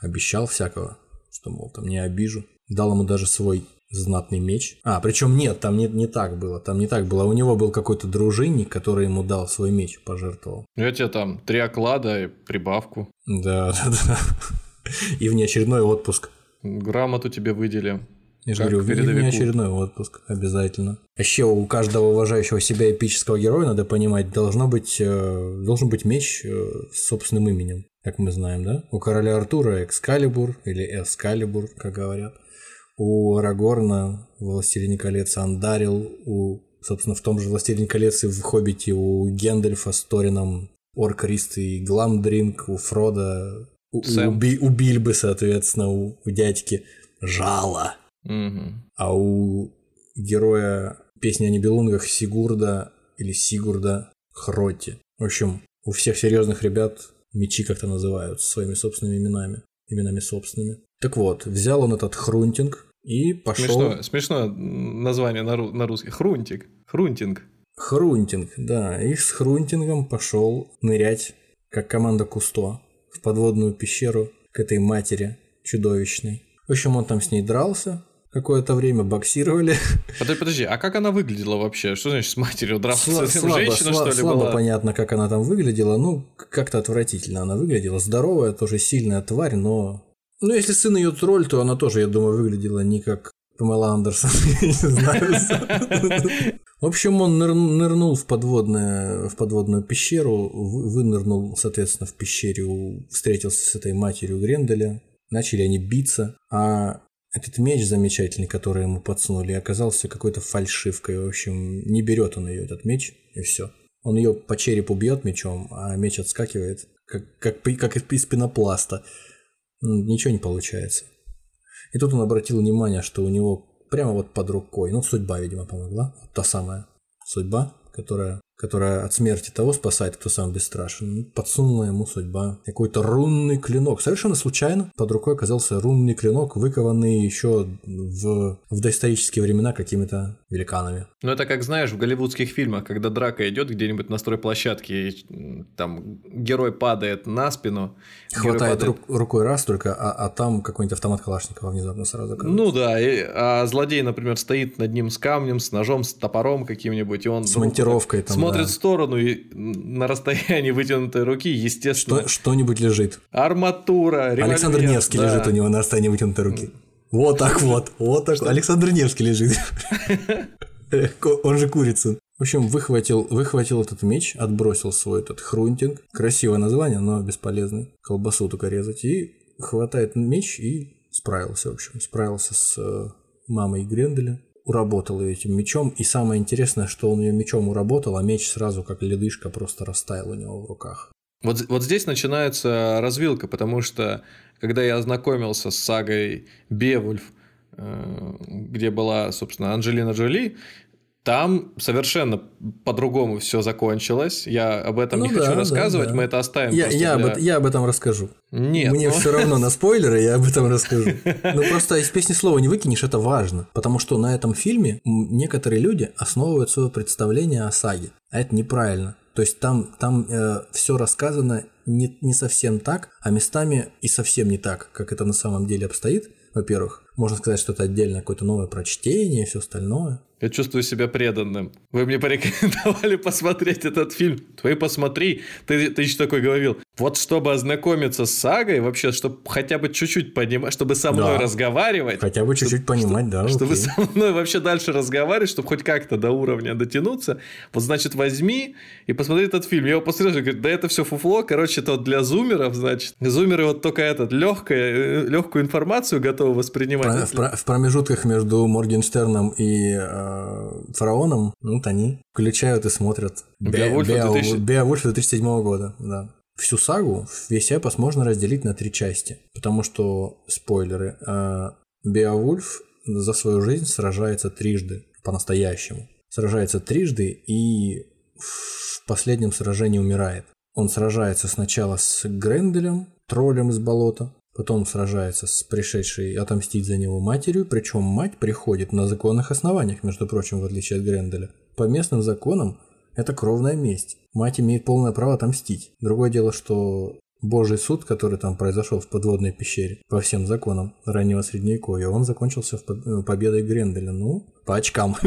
пообещал всякого что, мол, там не обижу. Дал ему даже свой знатный меч. А, причем нет, там не, не так было. Там не так было. У него был какой-то дружинник, который ему дал свой меч, пожертвовал. Я тебе там три оклада и прибавку. Да, да, да. И внеочередной отпуск. Грамоту тебе выделим. Я же говорю, внеочередной отпуск обязательно. Еще у каждого уважающего себя эпического героя, надо понимать, должно быть, э, должен быть меч э, с собственным именем как мы знаем, да? У короля Артура Экскалибур или Эскалибур, как говорят. У Арагорна «Властелине колец» Андарил, у, собственно, в том же «Властелине колец» и в «Хоббите» у Гендальфа с Торином Оркрист и Гламдринг, у Фрода, у, у, Би, у Бильбы, соответственно, у, у дядьки Жало. Угу. А у героя песни о Нибелунгах Сигурда или Сигурда Хротти. В общем, у всех серьезных ребят мечи как-то называют своими собственными именами, именами собственными. Так вот, взял он этот хрунтинг и пошел. Смешно, смешно название на, ру... на русский. Хрунтик. Хрунтинг. Хрунтинг, да. И с хрунтингом пошел нырять, как команда Кусто, в подводную пещеру к этой матери чудовищной. В общем, он там с ней дрался, какое-то время боксировали. Подожди, подожди, а как она выглядела вообще? Что значит с матерью драться? Сла- слабо, Женщина, сла- что ли, слабо была? понятно, как она там выглядела. Ну, как-то отвратительно она выглядела. Здоровая, тоже сильная тварь, но... Ну, если сын ее тролль, то она тоже, я думаю, выглядела не как Памела Андерсон, я не знаю. В общем, он нырнул в, подводное, в подводную пещеру, вынырнул, соответственно, в пещере, встретился с этой матерью Гренделя, начали они биться, а этот меч замечательный, который ему подсунули, оказался какой-то фальшивкой. В общем, не берет он ее, этот меч, и все. Он ее по черепу бьет мечом, а меч отскакивает, как, как, как из пенопласта. Ничего не получается. И тут он обратил внимание, что у него прямо вот под рукой, ну, судьба, видимо, помогла, та самая судьба, которая которая от смерти того спасает, кто сам бесстрашен. Ну, подсунула ему судьба какой-то рунный клинок. Совершенно случайно под рукой оказался рунный клинок, выкованный еще в, в доисторические времена какими-то великанами. Ну, это как знаешь, в голливудских фильмах, когда драка идет где-нибудь на стройплощадке, и там герой падает на спину. Хватает падает... Рук, рукой раз только, а, а там какой-нибудь автомат Калашникова внезапно сразу. Кажется. Ну да, и, а злодей, например, стоит над ним с камнем, с ножом, с топором каким-нибудь, и он... С монтировкой там, смотрит да. в сторону и на расстоянии вытянутой руки, естественно... Что, что-нибудь лежит. Арматура, револьвер, Александр Невский да. лежит у него на расстоянии вытянутой руки. Вот так вот, вот так. Александр Невский лежит. Он же курица. В общем, выхватил, выхватил этот меч, отбросил свой этот хрунтинг. Красивое название, но бесполезный. Колбасу только резать. И хватает меч и справился, в общем. Справился с э, мамой Гренделя уработал ее этим мечом. И самое интересное, что он ее мечом уработал, а меч сразу как ледышка просто растаял у него в руках. Вот, вот здесь начинается развилка, потому что когда я ознакомился с сагой Бевульф, э, где была, собственно, Анджелина Джоли, там совершенно по-другому все закончилось. Я об этом Ну не да, хочу да, рассказывать, да. мы это оставим. Я, я, для- об, я об этом расскажу. Нет, Мне ну- все равно на спойлеры, я об этом расскажу. Ну просто из песни слова не выкинешь, это важно. Потому что на этом фильме некоторые люди основывают свое представление о саге. А это неправильно. То есть там, там все рассказано не, не совсем так, а местами и совсем не так, как это на самом деле обстоит. Во-первых, можно сказать, что это отдельно какое-то новое прочтение и все остальное. Я чувствую себя преданным. Вы мне порекомендовали посмотреть этот фильм. Ты посмотри. Ты, ты еще такой говорил. Вот чтобы ознакомиться с сагой, вообще, чтобы хотя бы чуть-чуть понимать, чтобы со мной Да. разговаривать. Хотя бы чуть-чуть понимать, да. Чтобы окей. со мной вообще дальше разговаривать, чтобы хоть как-то до уровня дотянуться. Вот значит, возьми и посмотри этот фильм. Я его посмотрел, говорю, да это все фуфло. Короче, это вот для зумеров, значит. Зумеры вот только этот легкое, легкую информацию готовы воспринимать. Про- В, про- в промежутках между Моргенштерном и э, фараоном, ну, вот они включают и смотрят Беовульфа Бео- 2000. Беовульф 2007 года, да. Всю сагу, весь эпос можно разделить на три части, потому что, спойлеры, э, Беовульф за свою жизнь сражается трижды, по-настоящему. Сражается трижды и в последнем сражении умирает. Он сражается сначала с Гренделем, троллем из болота, потом сражается с пришедшей отомстить за него матерью, причем мать приходит на законных основаниях, между прочим, в отличие от Гренделя. По местным законам это кровная месть. Мать имеет полное право отомстить. Другое дело, что Божий суд, который там произошел в подводной пещере, по всем законам раннего средневековья, он закончился в по- э, победой Гренделя. Ну, по очкам.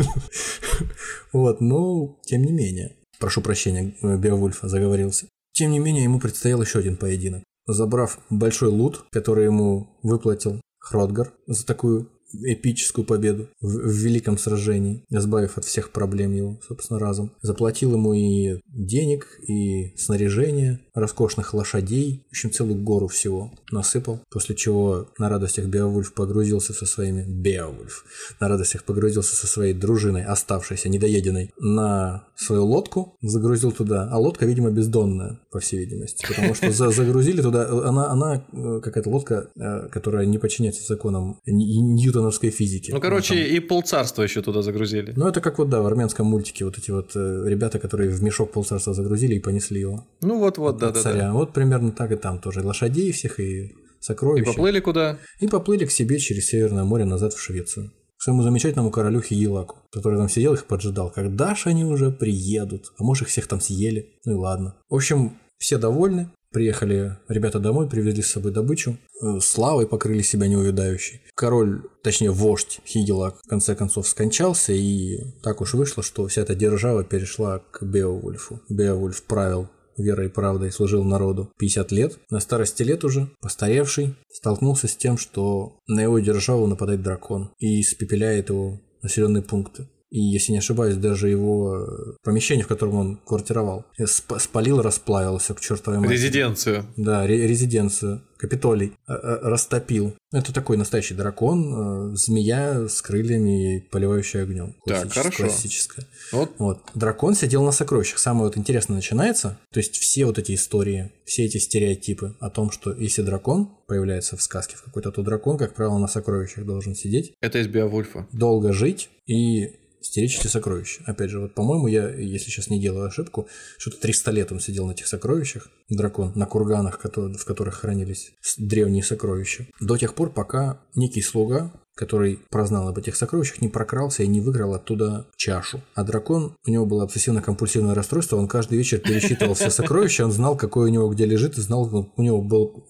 Вот, но тем не менее. Прошу прощения, э, Беовульф заговорился. Тем не менее, ему предстоял еще один поединок. Забрав большой лут, который ему выплатил Хродгар за такую эпическую победу в, в великом сражении, избавив от всех проблем его, собственно, разом. Заплатил ему и денег, и снаряжение, роскошных лошадей, в общем, целую гору всего насыпал, после чего на радостях Беовульф погрузился со своими... Беовульф на радостях погрузился со своей дружиной, оставшейся, недоеденной, на свою лодку, загрузил туда, а лодка, видимо, бездонная, по всей видимости, потому что за- загрузили туда, она, она э, какая-то лодка, э, которая не подчиняется законам ньютоновской физики. Ну, короче, там- и полцарства еще туда загрузили. ну, это как вот, да, в армянском мультике вот эти вот э, ребята, которые в мешок полцарства загрузили и понесли его. Ну, вот-вот, от да-да-да. царя. Вот примерно так и там тоже. Лошадей всех и И сокровища. поплыли куда? И поплыли к себе через Северное море назад в Швецию. К своему замечательному королю Хиелаку, который там сидел их поджидал. Когда ж они уже приедут? А может их всех там съели? Ну и ладно. В общем, все довольны. Приехали ребята домой, привезли с собой добычу. Э, Славой покрыли себя неувядающей. Король, точнее вождь Хигелак, в конце концов скончался, и так уж вышло, что вся эта держава перешла к Беовульфу. Беовульф правил верой и правдой служил народу 50 лет. На старости лет уже, постаревший, столкнулся с тем, что на его державу нападает дракон и испепеляет его населенные пункты. И, если не ошибаюсь, даже его э, помещение, в котором он квартировал, э, сп- спалил, расплавил все к чертовой матери. Резиденцию. Да, ре- резиденцию, Капитолий, э, растопил. Это такой настоящий дракон, змея с крыльями и поливающая огнем. Так, хорошо. Классическая. Вот Вот. Дракон сидел на сокровищах. Самое вот интересное начинается. То есть все вот эти истории, все эти стереотипы о том, что если дракон появляется в сказке в какой-то, то дракон, как правило, на сокровищах должен сидеть, это из Беовульфа. долго жить и стеречь эти сокровища. Опять же, вот, по-моему, я, если сейчас не делаю ошибку, что-то 300 лет он сидел на этих сокровищах, дракон, на курганах, в которых хранились древние сокровища. До тех пор, пока некий слуга, который прознал об этих сокровищах, не прокрался и не выиграл оттуда чашу. А дракон, у него было обсессивно-компульсивное расстройство, он каждый вечер пересчитывал все сокровища, он знал, какое у него где лежит, и знал, ну, у него был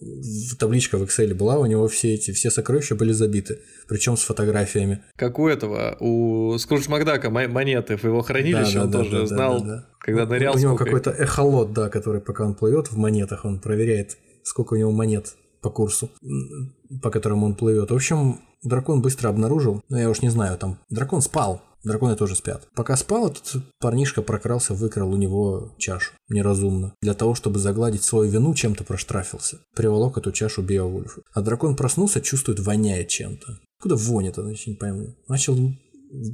табличка в Excel была, у него все эти, все сокровища были забиты, причем с фотографиями. Как у этого, у Скрудж Макдака мо- монеты в его хранилище, Да, он да, тоже да, да, знал, да, да. когда нырял, У него сколько какой-то эхолот, да, который пока он плывет в монетах, он проверяет, сколько у него монет по курсу, по которому он плывет. В общем, дракон быстро обнаружил, ну я уж не знаю, там дракон спал, драконы тоже спят. Пока спал, этот парнишка прокрался, выкрал у него чашу неразумно. Для того, чтобы загладить свою вину, чем-то проштрафился. Приволок эту чашу Беовульфу. А дракон проснулся, чувствует, воняет чем-то. Откуда вонь это, я не пойму. Начал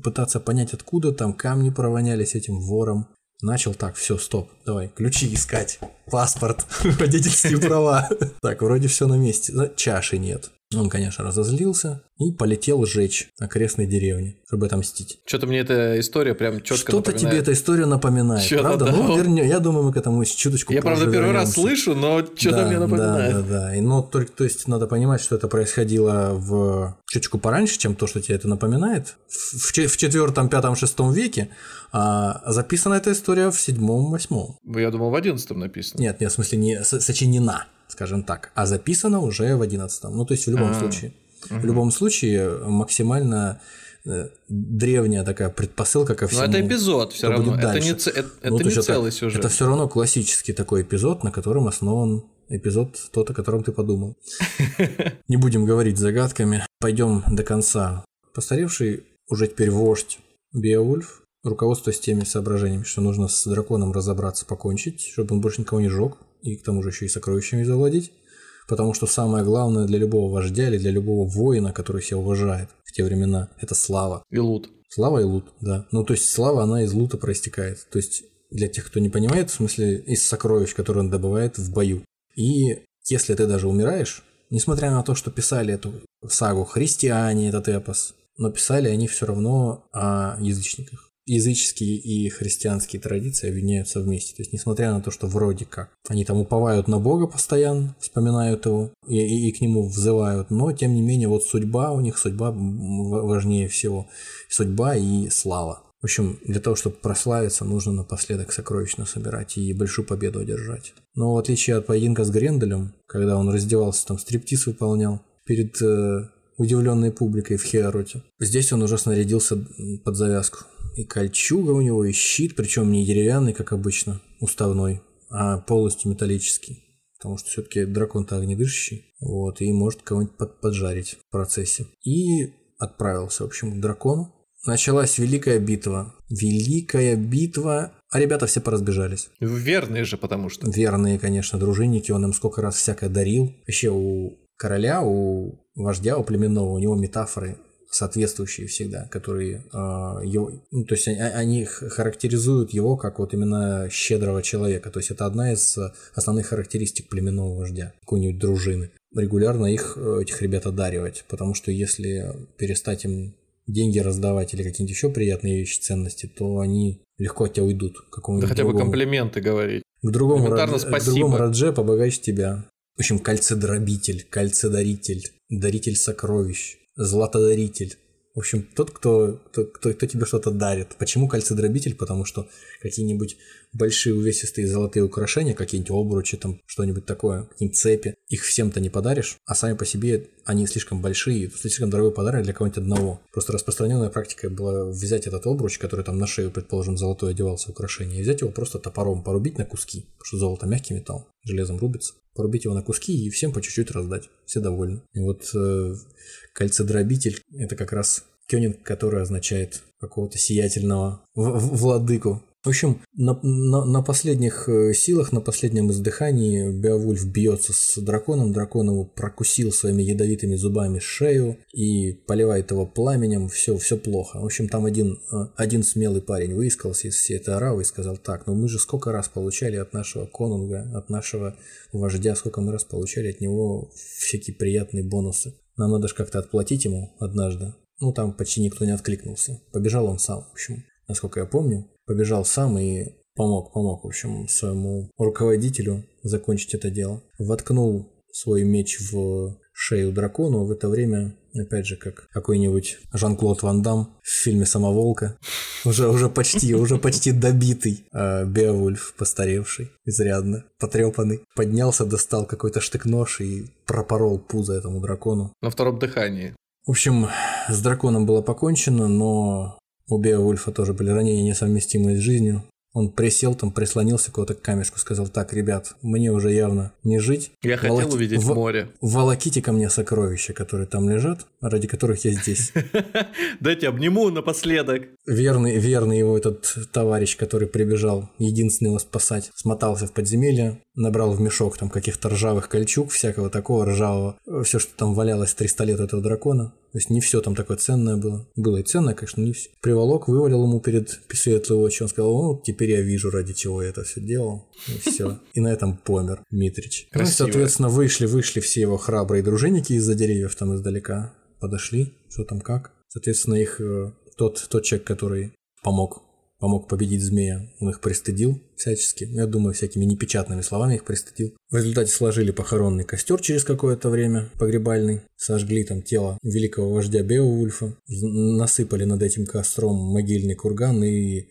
пытаться понять, откуда там камни провонялись этим вором. Начал так, все, стоп, давай, ключи искать, паспорт, водительские права. Так, вроде все на месте, чаши нет. Он, конечно, разозлился и полетел сжечь окрестные деревни, чтобы отомстить. Что-то мне эта история прям четко Что-то тебе эта история напоминает, Чё-то правда? да, ну, вернее, я думаю, мы к этому чуточку Я, правда, первый раз вернёмся. слышу, но что-то да, мне напоминает. Да, да, да. И, но только, то есть, надо понимать, что это происходило в чуточку пораньше, чем то, что тебе это напоминает. В, в че- в четвертом, пятом, шестом веке. А записана эта история в седьмом, восьмом. Я думал, в одиннадцатом написано. Нет, нет, в смысле не со- сочинена, скажем так, а записана уже в одиннадцатом. Ну, то есть в любом А, случае. В любом случае максимально э, древняя такая предпосылка ко Но всему. это эпизод все равно. будет Это не, дальше. ц- это, Ну, это то не целый сюжет. Это все равно классический такой эпизод, на котором основан эпизод тот, о котором ты подумал. Не будем говорить загадками. Пойдем до конца. Постаревший уже теперь вождь Беовульф, руководствуясь теми соображениями, что нужно с драконом разобраться, покончить, чтобы он больше никого не жег, и к тому же еще и сокровищами завладеть. Потому что самое главное для любого вождя или для любого воина, который себя уважает в те времена, это слава. И лут. Слава и лут, да. Ну, то есть слава, она из лута проистекает. То есть для тех, кто не понимает, в смысле из сокровищ, которые он добывает в бою. И если ты даже умираешь, несмотря на то, что писали эту сагу христиане, этот эпос, но писали они все равно о язычниках. Языческие и христианские традиции объединяются вместе. То есть, несмотря на то, что вроде как они там уповают на Бога постоянно, вспоминают его и, и- и к нему взывают, но тем не менее вот судьба у них, судьба важнее всего. Судьба и слава. В общем, для того, чтобы прославиться, нужно напоследок сокровищно собирать и большую победу одержать. Но в отличие от поединка с Гренделем, когда он раздевался, там стриптиз выполнял перед э, удивленной публикой в Хеороте, здесь он уже снарядился под завязку. И кольчуга у него, и щит, причем не деревянный, как обычно, уставной, а полностью металлический. Потому что все-таки дракон-то огнедышащий, вот, и может кого-нибудь под- поджарить в процессе. И отправился, в общем, к дракону. Началась великая битва. Великая битва. А ребята все поразбежались. Верные же, потому что. Верные, конечно, дружинники. Он им сколько раз всякое дарил. Вообще у короля, у вождя, у племенного, у него метафоры соответствующие всегда, которые а, его, ну, то есть они, они х- характеризуют его как вот именно щедрого человека. То есть это одна из э, основных характеристик племенного вождя, какой-нибудь дружины. Регулярно их, э, этих ребят одаривать, потому что если перестать им деньги раздавать или какие-нибудь еще приятные вещи, ценности, то они легко от тебя уйдут к Да какому-нибудь хотя бы комплименты говорить. к другому, радже, к спасибо. другому радже побогаче тебя. В общем, кольцедробитель, кольцедаритель, даритель сокровищ, златодаритель. В общем, тот, кто, кто, кто, кто тебе что-то дарит. Почему кольцедробитель? Потому что какие-нибудь большие увесистые золотые украшения, какие-нибудь обручи, там что-нибудь такое, какие-нибудь цепи, их всем-то не подаришь, а сами по себе они слишком большие, слишком дорогой подарок для кого-нибудь одного. Просто распространенная практика была взять этот обруч, который там на шею, предположим, золотой одевался украшение, и взять его просто топором, порубить на куски, потому что золото мягкий металл, железом рубится, порубить его на куски и всем по чуть-чуть раздать. Все довольны. И вот э, кольцедробитель – это как раз кёнинг, который означает какого-то сиятельного владыку. В общем, на, на, на последних э, силах, на последнем издыхании Беовульф бьется с драконом. Дракон его прокусил своими ядовитыми зубами шею и поливает его пламенем. Все, все плохо. В общем, там один, э, один смелый парень выискался из всей этой оравы и сказал, так, ну мы же сколько раз получали от нашего конунга, от нашего вождя, сколько мы раз получали от него всякие приятные бонусы. Нам надо же как-то отплатить ему однажды. Ну, там почти никто не откликнулся. Побежал он сам, в общем, насколько я помню. Побежал сам и помог, помог, в общем, своему руководителю закончить это дело. Воткнул свой меч в шею дракону. В это время, опять же, как какой-нибудь Жан-Клод Ван Дам в фильме «Самоволка», уже, уже почти, уже почти добитый а, Беовульф, постаревший, изрядно, потрепанный, поднялся, достал какой-то штык-нож и пропорол пузо этому дракону. На втором дыхании. В общем, с драконом было покончено, но у Беовульфа тоже были ранения, несовместимые с жизнью. Он присел там, прислонился к какому-то камешку, сказал, так, ребят, мне уже явно не жить. Я хотел Волоки- увидеть во- море. Волоките ко мне сокровища, которые там лежат. Ради которых я здесь. Дайте обниму напоследок. Верный, верный его этот товарищ, который прибежал единственный его спасать, смотался в подземелье, набрал в мешок там каких-то ржавых кольчуг, всякого такого ржавого, все, что там валялось 300 лет этого дракона. То есть не все там такое ценное было. Было и ценное, конечно, не все. Приволок, вывалил ему перед светлой очи. Он сказал, ну, теперь я вижу, ради чего я это все делал. И все. И на этом помер Митрич. Ну, соответственно, вышли, вышли все его храбрые дружинники из-за деревьев там издалека. Подошли, что там как. Соответственно, их э, тот, тот человек, который помог помог победить змея, он их пристыдил всячески. Я думаю, всякими непечатными словами их пристыдил. В результате сложили похоронный костер через какое-то время, погребальный. Сожгли там тело великого вождя Беовульфа. Насыпали над этим костром могильный курган. И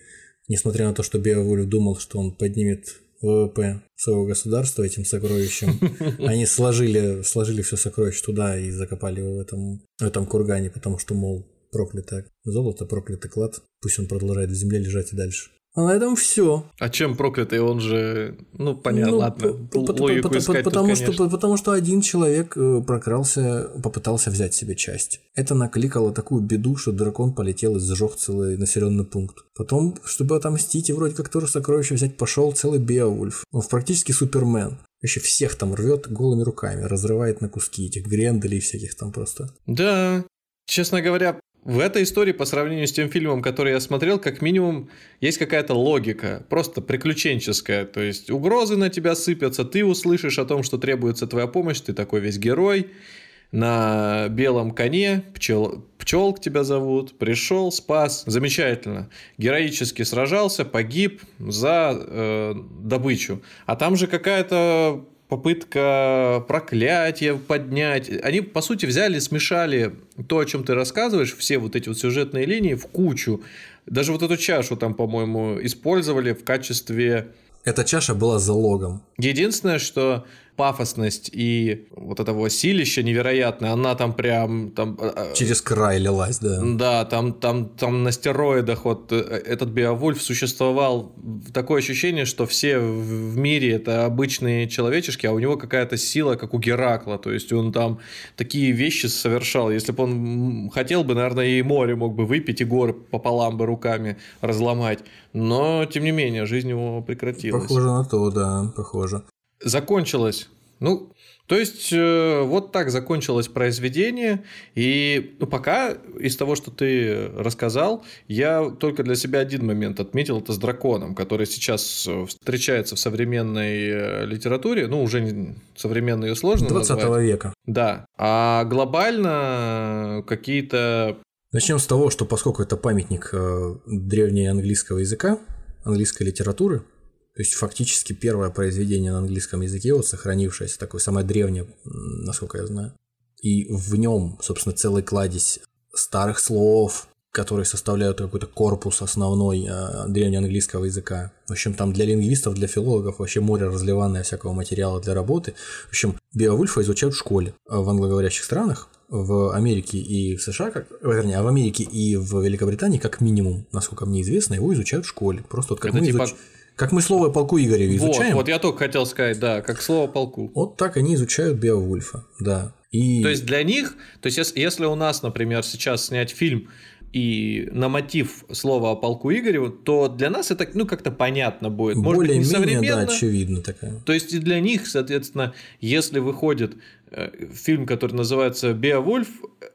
несмотря на то, что Беовульф думал, что он поднимет ВВП своего государства этим сокровищем. Они сложили, сложили все сокровище туда и закопали его в этом, в этом кургане, потому что, мол, проклятое золото, проклятый клад. Пусть он продолжает в земле лежать и дальше. А на этом все. А чем проклятый? Он же, ну понятно, ну, ладно. По Логику по искать потому, тут, что, потому что один человек э, прокрался, попытался взять себе часть. Это накликало такую беду, что дракон полетел и сжег целый населенный пункт. Потом, чтобы отомстить и вроде как тоже сокровище взять, пошел целый Беовульф. Он практически Супермен. Еще всех там рвет голыми руками, разрывает на куски этих гренделей всяких там просто. Да, честно говоря, в этой истории, по сравнению с тем фильмом, который я смотрел, как минимум есть какая-то логика, просто приключенческая. То есть угрозы на тебя сыпятся, ты услышишь о том, что требуется твоя помощь, ты такой весь герой, на белом коне, пчел, пчелк тебя зовут, пришел, спас, замечательно, героически сражался, погиб за э, добычу. А там же какая-то попытка проклятия поднять. Они, по сути, взяли, смешали то, о чем ты рассказываешь, все вот эти вот сюжетные линии в кучу. Даже вот эту чашу там, по-моему, использовали в качестве... Эта чаша была залогом. Единственное, что пафосность и вот этого силища невероятное, она там прям... Там, а, а, Через край лилась, да. Да, там, там, там на стероидах вот э, этот Биовульф существовал. Такое ощущение, что все в мире это обычные человечешки, а у него какая-то сила, как у Геракла. То есть он там такие вещи совершал. Если бы он хотел бы, наверное, и море мог бы выпить, и горы пополам бы руками разломать. Но, тем не менее, жизнь его прекратилась. Похоже на то, да, похоже закончилось. Ну, то есть, э, вот так закончилось произведение. И ну, пока из того, что ты рассказал, я только для себя один момент отметил, это с драконом, который сейчас э, встречается в современной э, литературе. Ну, уже не современной ее сложно 20 назвать. века. Да. А глобально какие-то... Начнем с того, что поскольку это памятник древнеанглийского языка, английской литературы, то есть фактически первое произведение на английском языке, вот сохранившееся, такое самое древнее, насколько я знаю. И в нем, собственно, целый кладезь старых слов, которые составляют какой-то корпус основной э, древнеанглийского языка. В общем, там для лингвистов, для филологов вообще море разливанное всякого материала для работы. В общем, Беовульфа изучают в школе в англоговорящих странах, в Америке и в США, как, вернее, а в Америке и в Великобритании, как минимум, насколько мне известно, его изучают в школе. Просто вот как Это мы типа изуч... Как мы слово полку Игореве изучаем. Вот, вот я только хотел сказать, да, как слово полку. Вот так они изучают Беовульфа, да. И... То есть для них, то есть если у нас, например, сейчас снять фильм и на мотив слова о полку Игореву, то для нас это ну как-то понятно будет. Может Более быть, не современно. Да, очевидно такая. То есть и для них, соответственно, если выходит фильм, который называется Беовульф,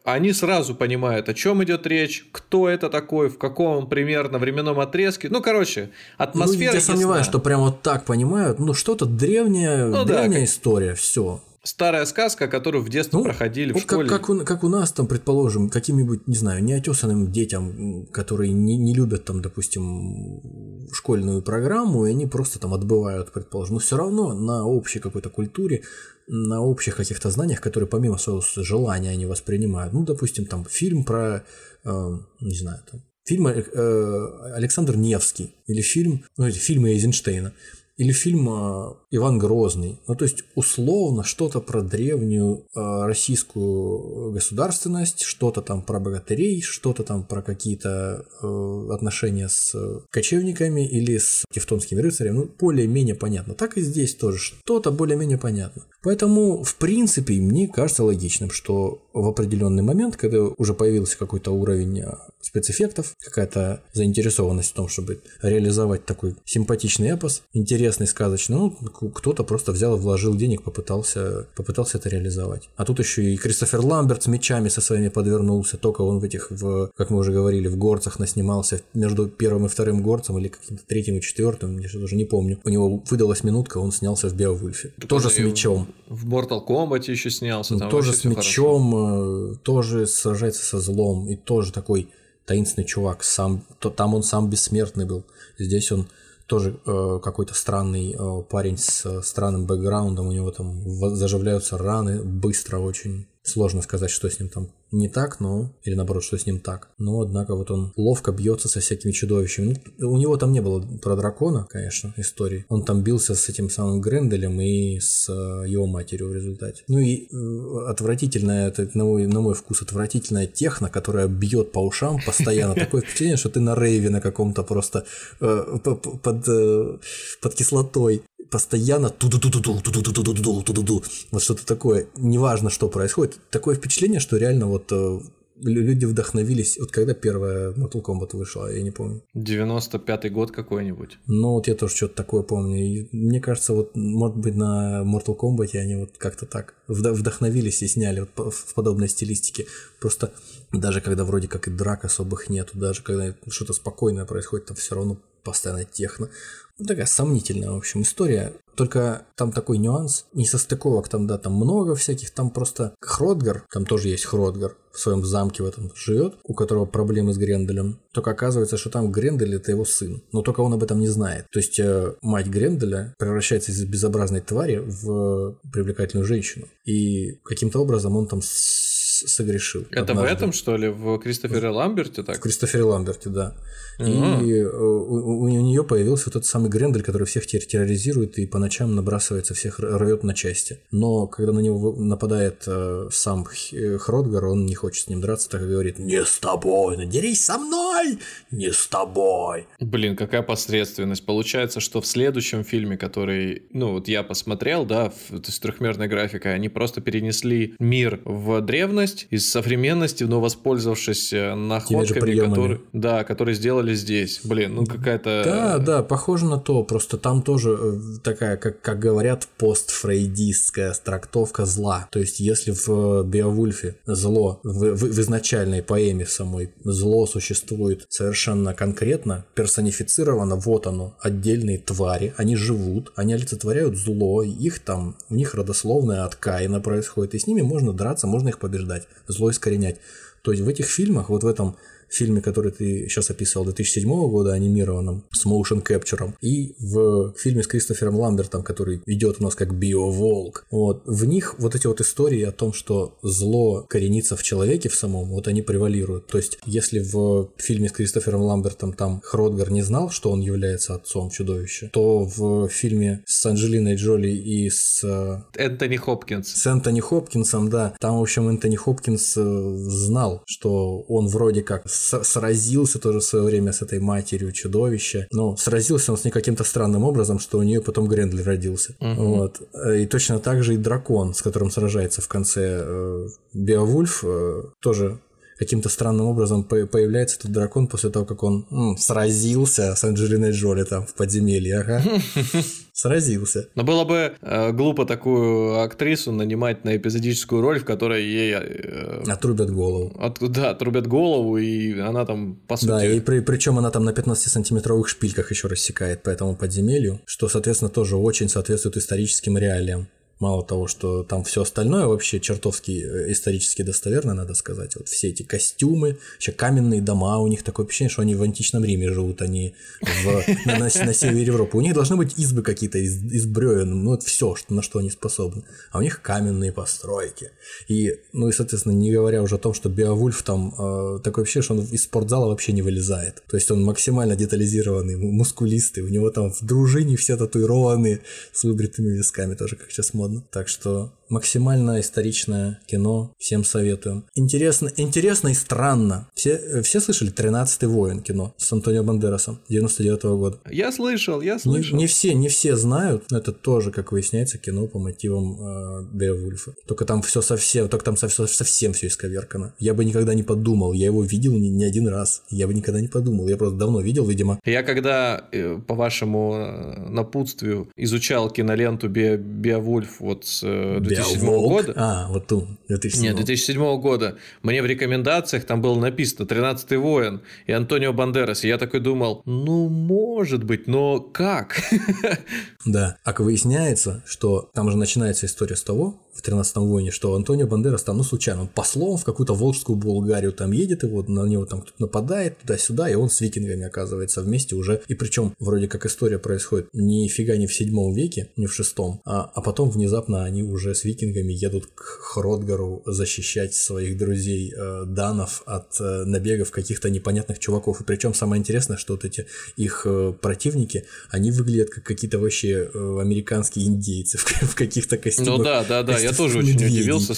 они сразу понимают, о чем идет речь, кто это такой, в каком примерно временном отрезке. Ну, короче, атмосфера. Ну, я сомневаюсь, что прям вот так понимают. Ну, что-то древняя, ну, древняя да, история, все старая сказка, которую в детстве ну, проходили вот в школе. Как, как, у, как у нас там, предположим, каким-нибудь, не знаю, неотесанным детям, которые не, не любят там, допустим, школьную программу, и они просто там отбывают, предположим, но все равно на общей какой-то культуре, на общих каких-то знаниях, которые помимо своего желания они воспринимают. Ну, допустим, там фильм про, э, не знаю, там, фильм э, Александр Невский или фильм, ну, эти фильмы Эйзенштейна или фильм э, Иван Грозный. Ну, то есть, условно, что-то про древнюю э, российскую государственность, что-то там про богатырей, что-то там про какие-то э, отношения с кочевниками или с тевтонскими рыцарями. Ну, более-менее понятно. Так и здесь тоже что-то более-менее понятно. Поэтому, в принципе, мне кажется логичным, что в определенный момент, когда уже появился какой-то уровень э, спецэффектов, какая-то заинтересованность в том, чтобы реализовать такой симпатичный эпос, интересный, сказочный, ну, кто-то просто взял и вложил денег, попытался, попытался это реализовать. А тут еще и Кристофер Ламберт с мечами со своими подвернулся, только он в этих, в, как мы уже говорили, в горцах наснимался между первым и вторым горцем или каким-то третьим и четвертым, я уже не помню. У него выдалась минутка, он снялся в Беовульфе. Тоже с мечом. В Mortal Kombat еще снялся. Ну, тоже с мечом, хорошо. Э, тоже сражается со злом, и тоже такой таинственный чувак. Сам, то, там он сам бессмертный был. Здесь он тоже э, какой-то странный э, парень с э, странным бэкграундом. У него там заживляются раны быстро очень. Сложно сказать, что с ним там не так, но... Или наоборот, что с ним так. Но, однако, вот он ловко бьется со всякими чудовищами. Ну, у него там не было про дракона, конечно, истории. Он там бился с этим самым Гренделем и с э, его матерью в результате. Ну и э, отвратительная, это на мой, на мой вкус, отвратительная техно, которая бьет по ушам постоянно. Такое впечатление, что ты на рейве на каком-то просто э, под, под кислотой постоянно. Вот что-то такое. Неважно, что происходит. Такое впечатление, что реально вот люди вдохновились. Вот когда первая Mortal Kombat вышла, я не помню. 95-й год какой-нибудь. Ну, вот я тоже что-то такое помню. И мне кажется, вот, может быть, на Mortal Kombat они вот как-то так вдохновились и сняли вот в подобной стилистике. Просто даже когда вроде как и драк особых нету, даже когда что-то спокойное происходит, там все равно постоянно техно. Ну, такая сомнительная, в общем, история. Только там такой нюанс, не состыковок там, да, там много всяких, там просто Хродгар, там тоже есть Хродгар, в своем замке в этом живет, у которого проблемы с Гренделем. Только оказывается, что там Грендель это его сын. Но только он об этом не знает. То есть э, мать Гренделя превращается из безобразной твари в привлекательную женщину. И каким-то образом он там согрешил. Это однажды. в этом, что ли, в Кристофере Ламберте так? В Кристофере Ламберте, да. Угу. И э, у, у нее появился вот тот самый Грендель, который всех терроризирует и по ночам набрасывается, всех рвет на части. Но когда на него нападает э, сам э, Хродгар, он не хочет с ним драться, так и говорит «Не с тобой, надерись со мной! Не с тобой!» Блин, какая посредственность. Получается, что в следующем фильме, который, ну вот я посмотрел, да, с трехмерной графикой, они просто перенесли мир в древность из современности, но воспользовавшись э, находками, которые, да, которые сделали здесь. Блин, ну какая-то... Да, да, похоже на то, просто там тоже э, такая, как, как говорят, постфрейдистская трактовка зла. То есть, если в Беовульфе зло, в, в, в изначальной поэме самой, зло существует совершенно конкретно, персонифицировано, вот оно, отдельные твари, они живут, они олицетворяют зло, их там, у них родословная от Каина происходит, и с ними можно драться, можно их побеждать, зло искоренять. То есть в этих фильмах, вот в этом фильме, который ты сейчас описывал, 2007 года, анимированном, с motion capture, и в фильме с Кристофером Ламбертом, который идет у нас как биоволк. Вот. В них вот эти вот истории о том, что зло коренится в человеке в самом, вот они превалируют. То есть, если в фильме с Кристофером Ламбертом там Хродгар не знал, что он является отцом чудовища, то в фильме с Анджелиной Джоли и с... Э, Энтони Хопкинс. С Энтони Хопкинсом, да. Там, в общем, Энтони Хопкинс э, знал, что он вроде как сразился тоже в свое время с этой матерью чудовища. Но сразился он с ней каким-то странным образом, что у нее потом Грендель родился. Угу. Вот. И точно так же и дракон, с которым сражается в конце э, Беовульф, э, тоже каким-то странным образом появляется этот дракон после того, как он м, сразился с Анджелиной Джоли там в подземелье, ага. Сразился. Но было бы э, глупо такую актрису нанимать на эпизодическую роль, в которой ей... Э, отрубят голову. От, да, отрубят голову, и она там, по сути... Да, и при, причем она там на 15-сантиметровых шпильках еще рассекает по этому подземелью, что, соответственно, тоже очень соответствует историческим реалиям. Мало того, что там все остальное вообще чертовски э, исторически достоверно, надо сказать. Вот все эти костюмы, еще каменные дома, у них такое впечатление, что они в античном Риме живут, они в, на, на, на севере Европы. У них должны быть избы какие-то из, из бревен, ну вот все, что, на что они способны. А у них каменные постройки. И, ну и, соответственно, не говоря уже о том, что Беовульф там э, такое вообще, что он из спортзала вообще не вылезает. То есть он максимально детализированный, мускулистый, у него там в дружине все татуированные с выбритыми висками, тоже как сейчас модно. Так что максимально историчное кино, всем советую. Интересно, интересно и странно. Все, все слышали «13-й воин» кино с Антонио Бандерасом 99 -го года? Я слышал, я слышал. Не, не все, не все знают, но это тоже, как выясняется, кино по мотивам э, Беовульфа. Только там все совсем, только там совсем, совсем все исковеркано. Я бы никогда не подумал, я его видел не, не один раз, я бы никогда не подумал, я просто давно видел, видимо. Я когда, э, по вашему э, напутствию, изучал киноленту Бе Беовульф вот с 2007 Биоволк? года. А, вот ту, 2007. Нет, 2007 года. Мне в рекомендациях там было написано «13-й воин» и Антонио Бандерас. И я такой думал, ну, может быть, но как? Да. А выясняется, что там же начинается история с того, в 13-м войне, что Антонио Бандерас там, ну, случайно, послом в какую-то волжскую Болгарию там едет, и вот на него там кто-то нападает туда-сюда, и он с викингами оказывается вместе уже. И причем вроде как история происходит нифига не в седьмом веке, не в шестом, а, а потом внезапно они уже с викингами едут к Хродгару защищать своих друзей э, данов от э, набегов каких-то непонятных чуваков. И причем самое интересное, что вот эти их э, противники, они выглядят как какие-то вообще э, американские индейцы в, в каких-то костюмах. Ну да, да, да, я тоже очень удивился.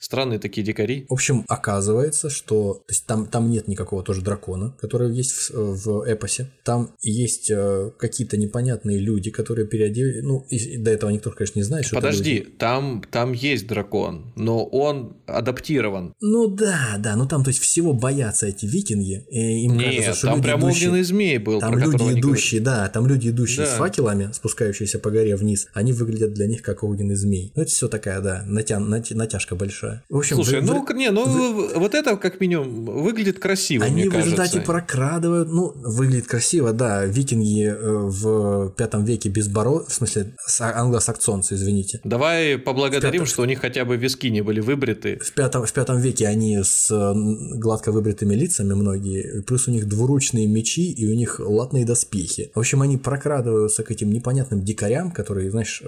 Странные такие дикари. В общем, оказывается, что то есть там, там нет никакого тоже дракона, который есть в, в эпосе. Там есть э, какие-то непонятные люди, которые переодели. Ну, и, и до этого никто, конечно, не знает, что это Подожди, люди. там, там есть дракон, но он адаптирован. Ну да, да, ну там, то есть всего боятся эти викинги. И им Нет, кажется, что там люди, прям идущие- огненный змей был, Там люди, идущие, да, там люди, идущие Да. с факелами, спускающиеся по горе вниз, они выглядят для них как огненный змей. Ну, это все такая, да, натя- нат- натяжка большая. В общем, Слушай, вы- ну, вы- не, ну, вот это как минимум выглядит красиво, Они в результате прокрадывают, ну, выглядит красиво, да, викинги э, в пятом веке безборо... в смысле, с- англосаксонцы, извините. Давай поблагодарим, пятом- что у них хотя бы виски не были выбриты. В пятом, в пятом веке они с э, гладко выбритыми лицами многие, плюс у них двуручные мечи и у них латные доспехи. В общем, они прокрадываются к этим непонятным дикарям, которые, знаешь,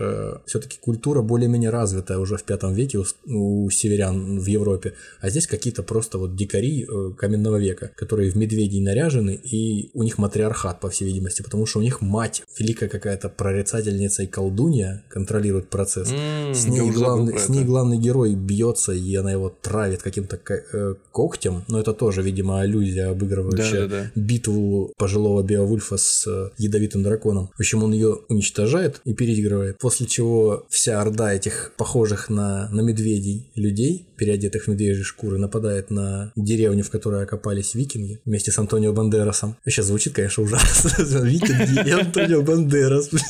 все-таки культура более-менее развитая уже в пятом веке у, у северян в Европе, а здесь какие-то просто вот дикари э, каменного века, которые в медведей наряжены, и у них матриархат, по всей видимости, потому что у них мать, великая какая-то прорицательница и колдунья, контролирует процесс. М, С ней, главный, с ней главный герой бьется, и она его травит каким-то э, когтем. Но это тоже, видимо, аллюзия, обыгрывающая Да-да-да. битву пожилого Беовульфа с э, ядовитым драконом. В общем, он ее уничтожает и переигрывает. После чего вся орда этих похожих на, на медведей людей, переодетых в медвежьи шкуры, нападает на деревню, в которой окопались викинги вместе с Антонио Бандерасом. Сейчас звучит, конечно, ужасно. Викинги и Антонио Бандерас.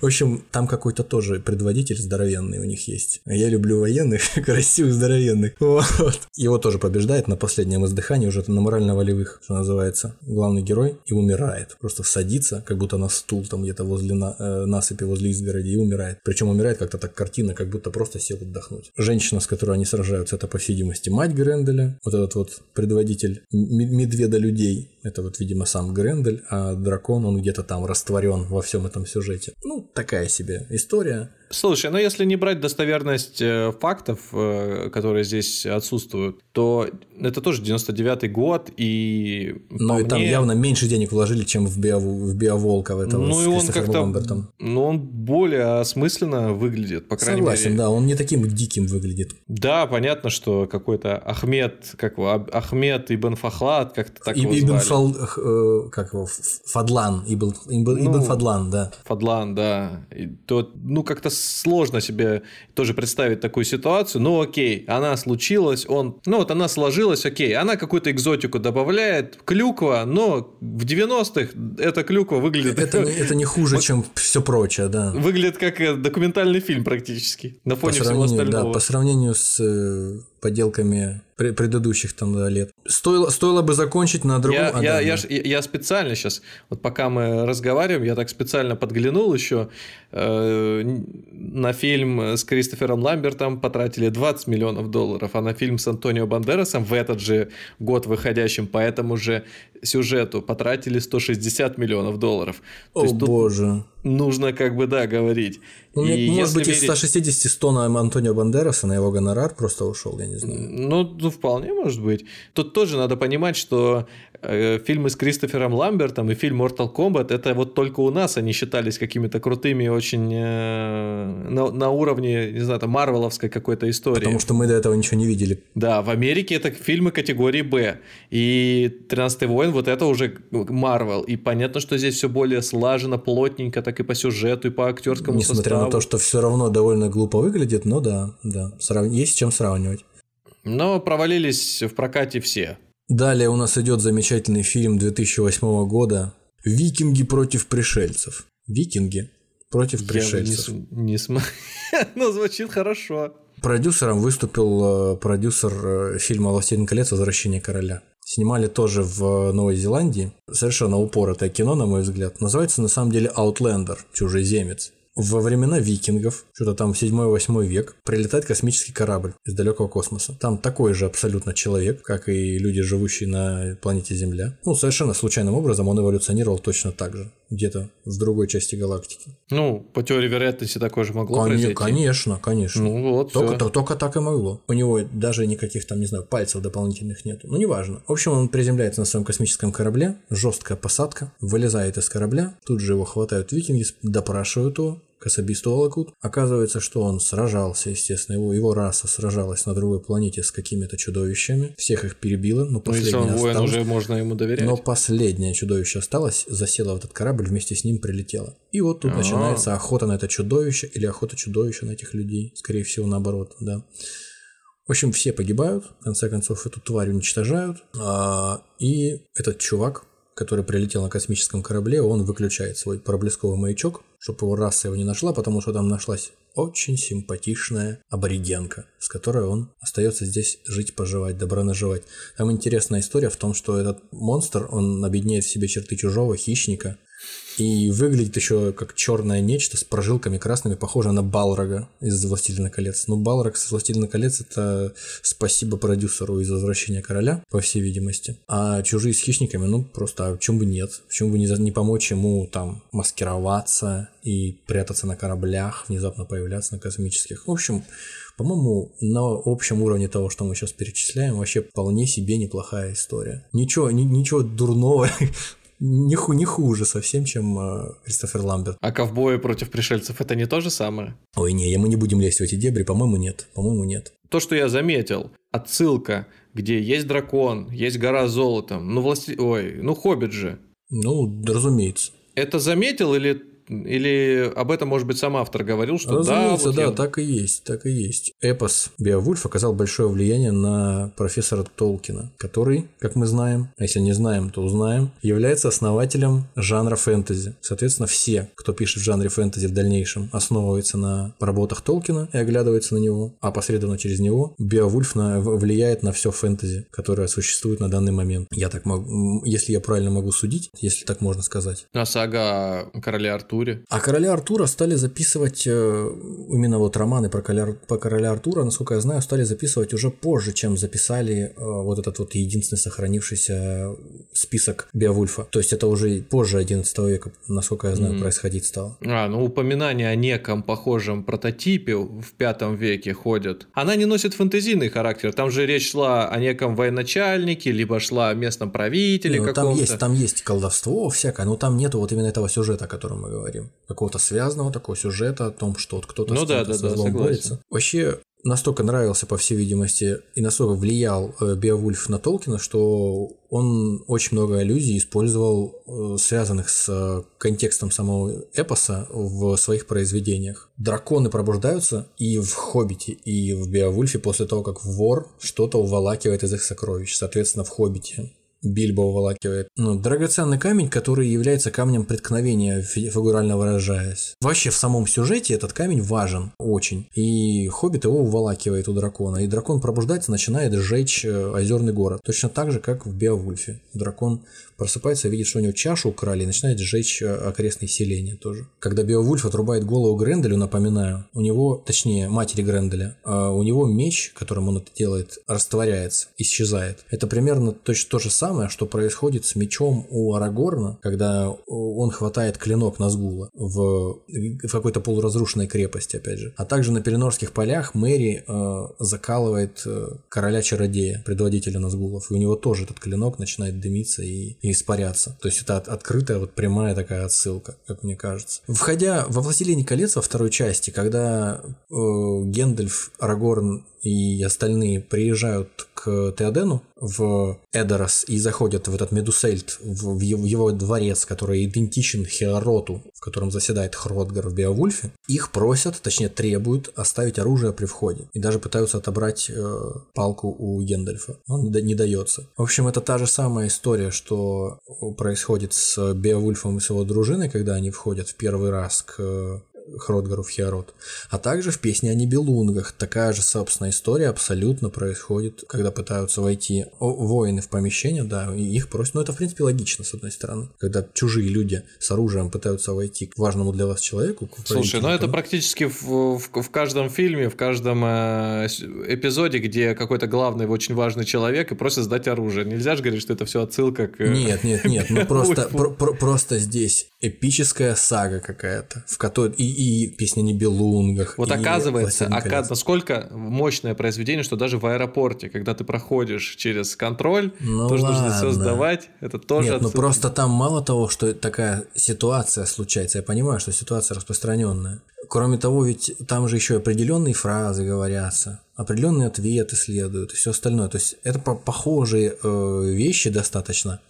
В общем, там какой-то тоже предводитель здоровенный у них есть. Я люблю военных, красивых, здоровенных. Вот. Его тоже побеждает на последнем издыхании, уже на морально-волевых, что называется. Главный герой и умирает. Просто садится, как будто на стул там где-то возле на- э, насыпи, возле изгороди и умирает. Причем умирает как-то так картина, как будто просто сел отдохнуть. Женщина, с которой они сражаются, это, по всей видимости, мать Гренделя. Вот этот вот предводитель медведа людей. Это вот, видимо, сам Грендель, а дракон, он где-то там растворен во всем этом сюжете. Ну, такая себе история. Слушай, ну если не брать достоверность э, фактов, э, которые здесь отсутствуют, то это тоже 99-й год, и по и там мне- явно меньше денег вложили, чем в, Биову, в Биоволка в этого Ну с и он как-то, Ламбертом. ну он более осмысленно выглядит, по крайней Согласен, мере. да, он не таким диким выглядит. Да, понятно, что какой-то Ахмед, как его, Ахмед Ибн Фахлад, как-то так И- его Ибн. Фал, э, как его, Фадлан, Ибн, Ибн, Ну, Ибн Фадлан, да. Фадлан, да. И то, ну, как-то сложно себе тоже представить такую ситуацию. Ну, окей, она случилась, он... Ну, вот она сложилась, окей. Она какую-то экзотику добавляет, клюква, но в 90-х эта клюква выглядит... Это, не- это не хуже, чем все прочее, да. Выглядит как э, документальный фильм практически на По фоне всего сравнению, да, остального. по сравнению с, по подделками пре- предыдущих там лет. Стоило, стоило бы закончить на другом... Я, а, я, да, я, да. я специально сейчас, вот пока мы разговариваем, я так специально подглянул еще э, на фильм с Кристофером Ламбертом потратили 20 миллионов долларов, а на фильм с Антонио Бандерасом в этот же год выходящим по этому же сюжету потратили 160 миллионов долларов. То О есть боже. нужно как бы, да, говорить. Ну, И может быть, из верить- 160 100 на Антонио Бандераса, на его гонорар просто ушел, я не знаю. Ну, ну, вполне может быть. Тут тоже надо понимать, что фильмы с Кристофером Ламбертом и фильм Mortal Kombat это вот только у нас они считались какими-то крутыми, очень э, на, на уровне, не знаю, там, марвеловской какой-то истории. Потому что мы до этого ничего не видели. Да, в Америке это фильмы категории Б. И 13-й воин вот это уже Марвел. И понятно, что здесь все более слажено, плотненько, так и по сюжету, и по актерскому Несмотря составу. на то, что все равно довольно глупо выглядит, но да, да, срав- есть с чем сравнивать. Но провалились в прокате все. Далее у нас идет замечательный фильм 2008 года «Викинги против пришельцев». Викинги против Я пришельцев. не, с- не см- Ну, звучит хорошо. Продюсером выступил э, продюсер э, фильма «Властелин колец. Возвращение короля». Снимали тоже в Новой Зеландии. Совершенно упоротое кино, на мой взгляд. Называется на самом деле «Аутлендер. Чужеземец». Во времена викингов, что-то там в 7-8 век, прилетает космический корабль из далекого космоса. Там такой же абсолютно человек, как и люди, живущие на планете Земля. Ну, совершенно случайным образом он эволюционировал точно так же, где-то в другой части галактики. Ну, по теории вероятности такое же могло Коне- произойти. конечно, конечно. Ну вот, Только, то- только так и могло. У него даже никаких там, не знаю, пальцев дополнительных нету. Ну, неважно. В общем, он приземляется на своем космическом корабле, жесткая посадка, вылезает из корабля, тут же его хватают викинги, допрашивают его, к особисту волокут. Оказывается, что он сражался, естественно, его, его раса сражалась на другой планете с какими-то чудовищами. Всех их перебило, но Ну, последнее воин, осталось. уже можно ему доверять. Но последнее чудовище осталось, засело в этот корабль, вместе с ним прилетело. И вот тут А. начинается охота на это чудовище или охота чудовища на этих людей. Скорее всего, наоборот, да. В общем, все погибают, в конце концов, эту тварь уничтожают. а, и этот чувак, который прилетел на космическом корабле, он выключает свой проблесковый маячок, чтобы его раса его не нашла, потому что там нашлась очень симпатичная аборигенка, с которой он остается здесь жить, поживать, добро наживать. Там интересная история в том, что этот монстр, он объединяет в себе черты чужого хищника, и выглядит еще как черное нечто с прожилками красными, похоже на Балрога из «Властелина колец». Ну, Балрог из «Властелина колец» — это спасибо продюсеру из «Возвращения короля», по всей видимости. А «Чужие с хищниками», ну, просто, а почему бы нет? Почему бы не, не помочь ему там маскироваться и прятаться на кораблях, внезапно появляться на космических? В общем, по-моему, на общем уровне того, что мы сейчас перечисляем, вообще вполне себе неплохая история. Ничего, ни- ничего дурного не, ху, не хуже совсем, чем э, Кристофер Ламберт. А ковбои против пришельцев это не то же самое? Ой, не, мы не будем лезть в эти дебри, по-моему, нет. По-моему, нет. То, что я заметил, отсылка, где есть дракон, есть гора золотом, ну, власти... Ой, ну, Хоббит же. Ну, да, разумеется. Это заметил или, или об этом, может быть, сам автор говорил, что разумеется, да, вот да, я- так и есть, так и есть. Эпос Беовульф оказал большое влияние на профессора Толкина, который, как мы знаем, а если не знаем, то узнаем, является основателем жанра фэнтези. Соответственно, все, кто пишет в жанре фэнтези в дальнейшем, основывается на работах Толкина и оглядывается на него, а посредственно через него Беовульф на, влияет на все фэнтези, которое существует на данный момент. Я так могу, если я правильно могу судить, если так можно сказать. А сага о короле Артуре. А короля Артура стали записывать, э, именно вот романы про короля, по короля Артура, насколько я знаю, стали записывать уже позже, чем записали э, вот этот вот единственный сохранившийся список Беовульфа. То есть это уже позже 11 века, насколько я знаю, происходить стало. А, ну упоминания о неком похожем прототипе в пятом веке ходят. Она не носит фэнтезийный характер. Там же речь шла о неком военачальнике, либо шла о местном правителе Ну, там каком-то. есть, там есть колдовство всякое, но там нету вот именно этого сюжета, о котором мы говорим. Какого-то связанного такого сюжета о том, что вот кто-то Ну с да, да, со да, злом борется. Вообще, настолько нравился, по всей видимости, и настолько влиял э, Беовульф на Толкина, что он очень много аллюзий использовал, э, связанных с э, контекстом самого эпоса в своих произведениях. Драконы пробуждаются и в «Хоббите», и в Беовульфе после того, как вор что-то уволакивает из их сокровищ. Соответственно, в «Хоббите» Бильбо уволакивает. Ну, драгоценный камень, который является камнем преткновения, фигурально выражаясь. Вообще в самом сюжете этот камень важен очень. И Хоббит его уволакивает у дракона. И дракон пробуждается, начинает сжечь э, озерный город. Точно так же, как в Беовульфе. Дракон просыпается, видит, что у него чашу украли и начинает сжечь э, окрестные селения тоже. Когда Беовульф отрубает голову Гренделю, напоминаю, у него, точнее, матери Гренделя, э, у него меч, которым он это делает, растворяется, исчезает. Это примерно точно то же самое, что происходит с мечом у Арагорна, когда он хватает клинок Назгула в, в какой-то полуразрушенной крепости, опять же. А также на Перенорских полях Мэри э, закалывает э, короля-чародея, предводителя Назгулов, и у него тоже этот клинок начинает дымиться и, и испаряться. То есть это от, открытая вот прямая такая отсылка, как мне кажется. Входя во «Властелине колец» во второй части, когда э, Гендальф, Арагорн и остальные приезжают к Теодену в Эдорос и заходят в этот Медусельт, в его дворец, который идентичен Хеороту, в котором заседает Хродгар в Беовульфе, их просят, точнее требуют оставить оружие при входе. И даже пытаются отобрать э, палку у Гендальфа. Он не, не дается. В общем, это та же самая история, что происходит с Беовульфом и с его дружиной, когда они входят в первый раз к Хродгару в Хиарот. А также в песне о Нибелунгах такая же, собственно, история абсолютно происходит, когда пытаются войти воины в помещение, да, и их просят. Ну, это, в принципе, логично, с одной стороны. Когда чужие люди с оружием пытаются войти к важному для вас человеку. Слушай, ну это практически в, в, в каждом фильме, в каждом э, эпизоде, где какой-то главный, очень важный человек и просит сдать оружие. Нельзя же говорить, что это все отсылка к... Нет, нет, нет, ну просто, просто здесь эпическая сага какая-то, в которой и, и песня Нибелунгах. Вот оказывается, ока... насколько мощное произведение, что даже в аэропорте, когда ты проходишь через контроль, ну тоже ладно. нужно все сдавать. Это тоже. Нет, ну просто там мало того, что такая ситуация случается. Я понимаю, что ситуация распространенная. Кроме того, ведь там же еще определенные фразы говорятся, определенные ответы следуют и все остальное. То есть это похожие э, вещи достаточно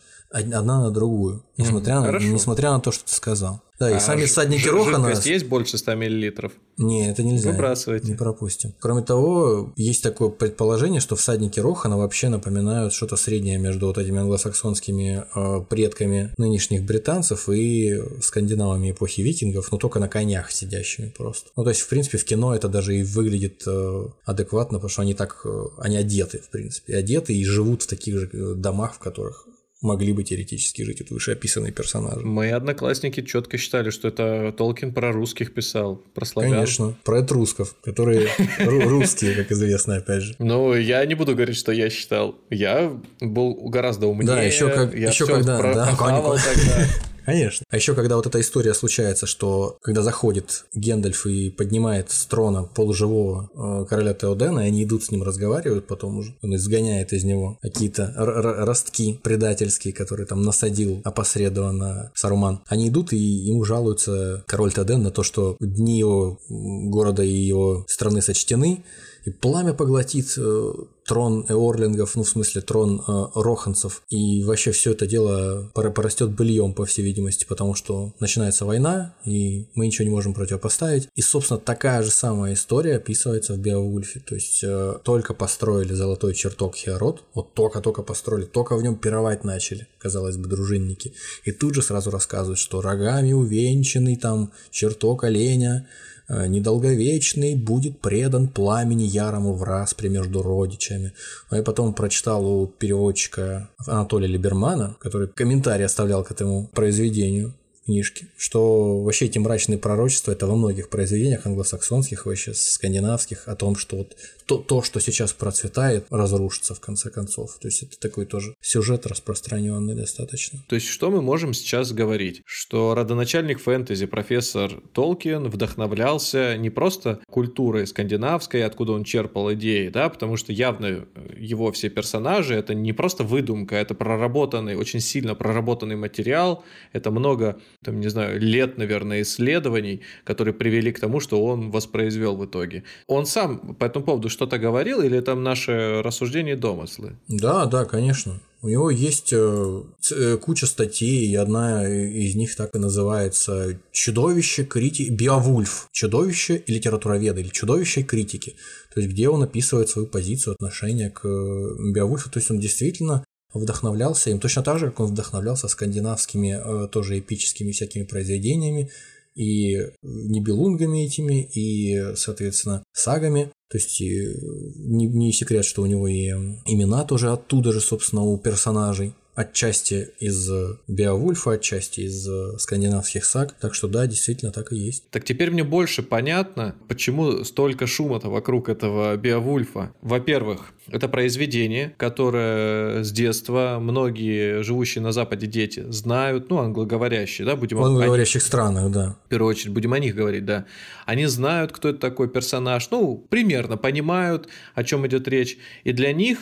одна на другую, несмотря, на, несмотря на то, что ты сказал. Да, и а сами всадники Рохана... есть больше 100 мл? Не, это нельзя. Выбрасывайте. Не пропустим. Кроме того, есть такое предположение, что всадники Рохана вообще напоминают что-то среднее между вот этими англосаксонскими э, предками нынешних британцев и скандинавами эпохи викингов, но только на конях сидящими просто. Ну, то есть, в принципе, в кино это даже и выглядит э, адекватно, потому что они так, э, они одеты, в принципе, одеты и живут в таких же э, домах, в которых могли бы теоретически жить вот вышеописанные персонажи. Мои одноклассники четко считали, что это Толкин про русских писал, про славян. Конечно, про этрусков, которые русские, как известно, опять же. Ну, я не буду говорить, что я считал. Я был гораздо умнее. Да, еще как, еще когда, да, тогда. Конечно. А еще когда вот эта история случается, что когда заходит Гендальф и поднимает с трона полуживого э, короля Теодена, и они идут с ним разговаривают потом уже, он изгоняет из него какие-то ростки предательские, которые там насадил опосредованно Саруман. Они идут и ему жалуются король Теоден на то, что дни его города и его страны сочтены, и пламя поглотит э, трон Эорлингов, ну, в смысле, трон э, Роханцев, и вообще все это дело порастет быльем, по всей видимости, потому что начинается война, и мы ничего не можем противопоставить. И, собственно, такая же самая история описывается в Беовульфе, то есть э, только построили золотой чертог Хеорот, вот только-только построили, только в нем пировать начали, казалось бы, дружинники, и тут же сразу рассказывают, что рогами увенчанный там чертог оленя, недолговечный будет предан пламени ярому в распре между родичами. Ну и потом прочитал у переводчика Анатолия Либермана, который комментарий оставлял к этому произведению книжки, что вообще эти мрачные пророчества это во многих произведениях англосаксонских, вообще скандинавских, о том, что вот то, то, что сейчас процветает, разрушится в конце концов. То есть это такой тоже сюжет распространенный достаточно. То есть что мы можем сейчас говорить? Что родоначальник фэнтези профессор Толкин вдохновлялся не просто культурой скандинавской, откуда он черпал идеи, да, потому что явно его все персонажи это не просто выдумка, это проработанный, очень сильно проработанный материал, это много, там, не знаю, лет, наверное, исследований, которые привели к тому, что он воспроизвел в итоге. Он сам по этому поводу что-то говорил, или там наши рассуждения и домыслы? Да, да, конечно. У него есть э, э, куча статей, и одна из них так и называется «Чудовище критики...» Биовульф. Чудовище и литературоведа, или чудовище критики. То есть, где он описывает свою позицию, отношение к э, Биовульфу. То есть, он действительно вдохновлялся им точно так же, как он вдохновлялся скандинавскими э, тоже эпическими всякими произведениями и небелунгами этими, и, соответственно, сагами. То есть не, не секрет, что у него и имена тоже оттуда же, собственно, у персонажей отчасти из Беовульфа, отчасти из скандинавских саг. Так что да, действительно так и есть. Так теперь мне больше понятно, почему столько шума-то вокруг этого Беовульфа. Во-первых, это произведение, которое с детства многие живущие на Западе дети знают, ну, англоговорящие, да, будем... В англоговорящих о... странах, да. В первую очередь, будем о них говорить, да. Они знают, кто это такой персонаж, ну, примерно понимают, о чем идет речь. И для них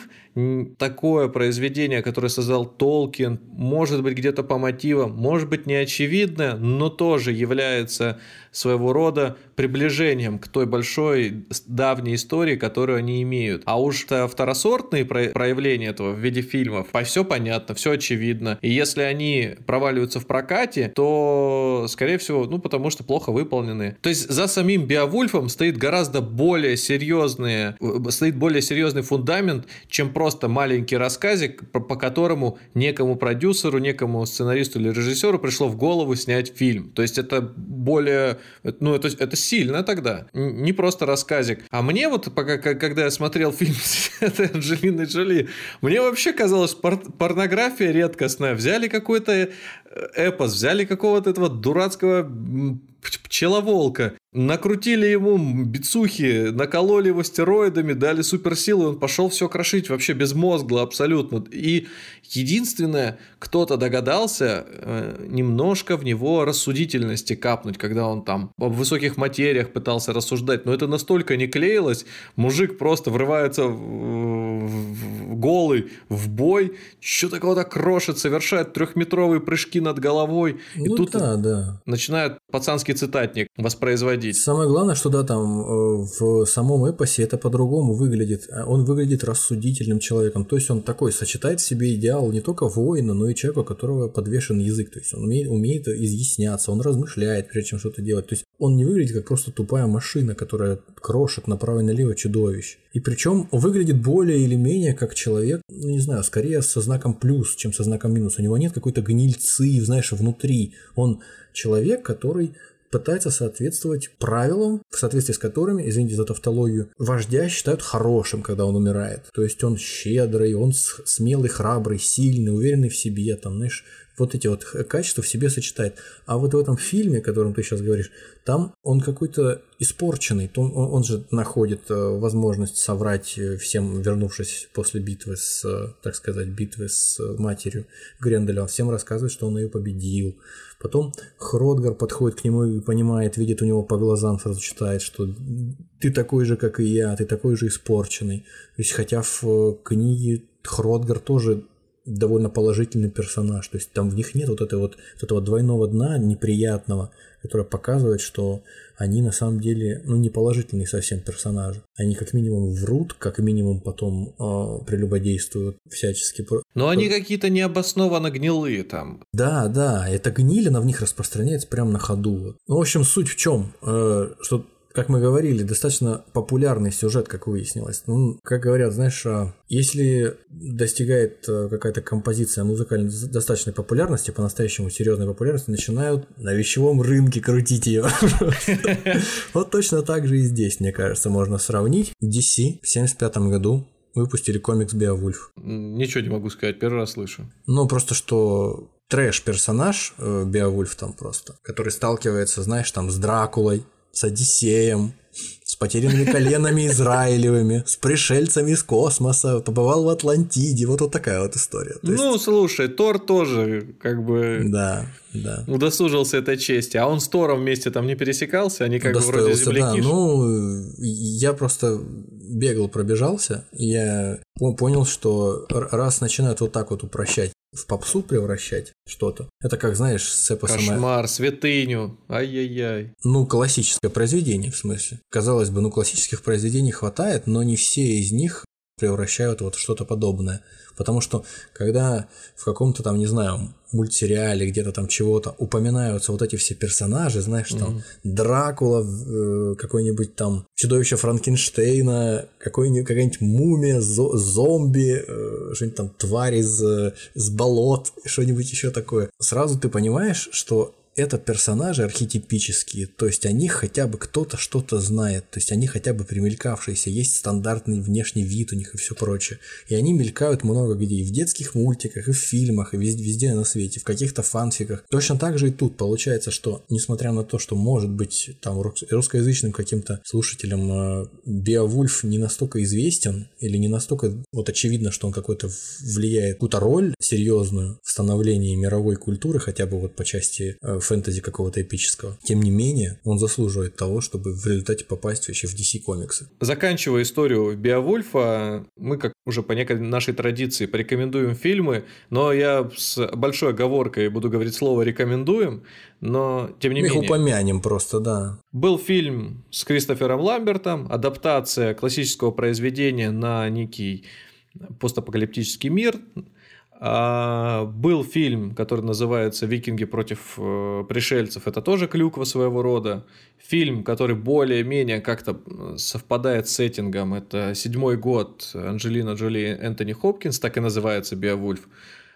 такое произведение, которое создал Толкин, может быть где-то по мотивам, может быть не очевидно, но тоже является своего рода приближением к той большой давней истории, которую они имеют. А уж второсортные проявления этого в виде фильмов, по все понятно, все очевидно. И если они проваливаются в прокате, то, скорее всего, ну, потому что плохо выполнены. То есть за самим Биовульфом стоит гораздо более серьезные, стоит более серьезный фундамент, чем просто маленький рассказик, по, по которому некому продюсеру, некому сценаристу или режиссеру пришло в голову снять фильм. То есть это более ну, это, это сильно тогда. Не просто рассказик. А мне вот, пока, когда я смотрел фильм с Анджелиной Джоли, мне вообще казалось, пор порнография редкостная. Взяли какой-то эпос, взяли какого-то этого дурацкого пчеловолка, накрутили ему бицухи, накололи его стероидами, дали суперсилы, он пошел все крошить вообще безмозгло абсолютно. И единственное, кто-то догадался э, немножко в него рассудительности капнуть, когда он там об высоких материях пытался рассуждать, но это настолько не клеилось, мужик просто врывается в, в, голый в бой, что-то кого-то крошит, совершает трехметровые прыжки над головой, ну, и тут да, да. начинает пацанский цитатник воспроизводить. Самое главное, что да, там э, в самом эпосе это по-другому выглядит. Он выглядит рассудительным человеком. То есть он такой сочетает в себе идеал не только воина, но и человека, у которого подвешен язык. То есть он умеет, умеет изъясняться, он размышляет, прежде чем что-то делать. То есть он не выглядит как просто тупая машина, которая крошит направо и налево чудовищ. И причем выглядит более или менее как человек, ну не знаю, скорее со знаком плюс, чем со знаком минус. У него нет какой-то гнильцы, знаешь, внутри. Он человек, который пытается соответствовать правилам, в соответствии с которыми, извините за тавтологию, вождя считают хорошим, когда он умирает. То есть он щедрый, он смелый, храбрый, сильный, уверенный в себе, там, знаешь, вот эти вот качества в себе сочетает. А вот в этом фильме, о котором ты сейчас говоришь, там он какой-то испорченный, он, он же находит э, возможность соврать э, всем, вернувшись после битвы с, э, так сказать, битвы с матерью Гренделя, он всем рассказывает, что он ее победил. Потом Хродгар подходит к нему и понимает, видит у него по глазам, сразу читает, что ты такой же, как и я, ты такой же испорченный. То есть, хотя в книге Хродгар тоже довольно положительный персонаж. То есть там в них нет вот, этой вот, вот этого двойного дна неприятного, которое показывает, что они на самом деле ну, не положительные совсем персонажи. Они как минимум врут, как минимум потом э, прелюбодействуют всячески. Но они какие-то необоснованно гнилые там. Да, да, эта гниль, она в них распространяется прямо на ходу. Ну, в общем, суть в чем? Э, что как мы говорили, достаточно популярный сюжет, как выяснилось. Ну, как говорят, знаешь, а, если достигает э, какая-то композиция музыкальной достаточной популярности, по-настоящему серьезной популярности, начинают на вещевом рынке крутить ее. Вот точно так же и здесь, мне кажется, можно сравнить. DC в 75 году выпустили комикс Беовульф. Ничего не могу сказать, первый раз слышу. Ну, просто что трэш-персонаж э, Беовульф там просто, который сталкивается, знаешь, там с Дракулой, с Одиссеем, с потерянными коленами Израилевыми, с пришельцами из космоса, побывал в Атлантиде. Вот, вот такая вот история. То ну, есть... слушай, Тор тоже как бы да, да. удосужился этой чести. А он с Тором вместе там не пересекался, они как бы вроде земляки. Да, ну, я просто бегал, пробежался, и я понял, что раз начинают вот так вот упрощать в попсу превращать что-то. Это как, знаешь, с эпосом... Кошмар, святыню, ай-яй-яй. Ну, классическое произведение, в смысле. Казалось бы, ну, классических произведений хватает, но не все из них превращают вот что-то подобное. Потому что когда в каком-то там, не знаю, мультсериале где-то там чего-то упоминаются вот эти все персонажи, знаешь, mm-hmm. там Дракула, э, какой-нибудь там чудовище Франкенштейна, какой-нибудь, какая-нибудь мумия, зо- зомби, э, что-нибудь там тварь из, э, из болот, что-нибудь еще такое. Сразу ты понимаешь, что это персонажи архетипические, то есть о них хотя бы кто-то что-то знает, то есть они хотя бы примелькавшиеся, есть стандартный внешний вид у них и все прочее. И они мелькают много где, и в детских мультиках, и в фильмах, и везде, везде на свете, в каких-то фанфиках. Точно так же и тут получается, что несмотря на то, что может быть там русскоязычным каким-то слушателям э, Беовульф не настолько известен или не настолько вот очевидно, что он какой-то влияет какую-то роль серьезную в становлении мировой культуры, хотя бы вот по части э, фэнтези какого-то эпического. Тем не менее, он заслуживает того, чтобы в результате попасть вообще в DC комиксы. Заканчивая историю Биовульфа, мы, как уже по некой нашей традиции, порекомендуем фильмы, но я с большой оговоркой буду говорить слово «рекомендуем», но тем не Мы менее... их упомянем просто, да. Был фильм с Кристофером Ламбертом, адаптация классического произведения на некий постапокалиптический мир, а, был фильм, который называется «Викинги против э, пришельцев». Это тоже клюква своего рода. Фильм, который более-менее как-то совпадает с сеттингом. Это седьмой год Анджелина Джоли Энтони Хопкинс, так и называется «Биовульф».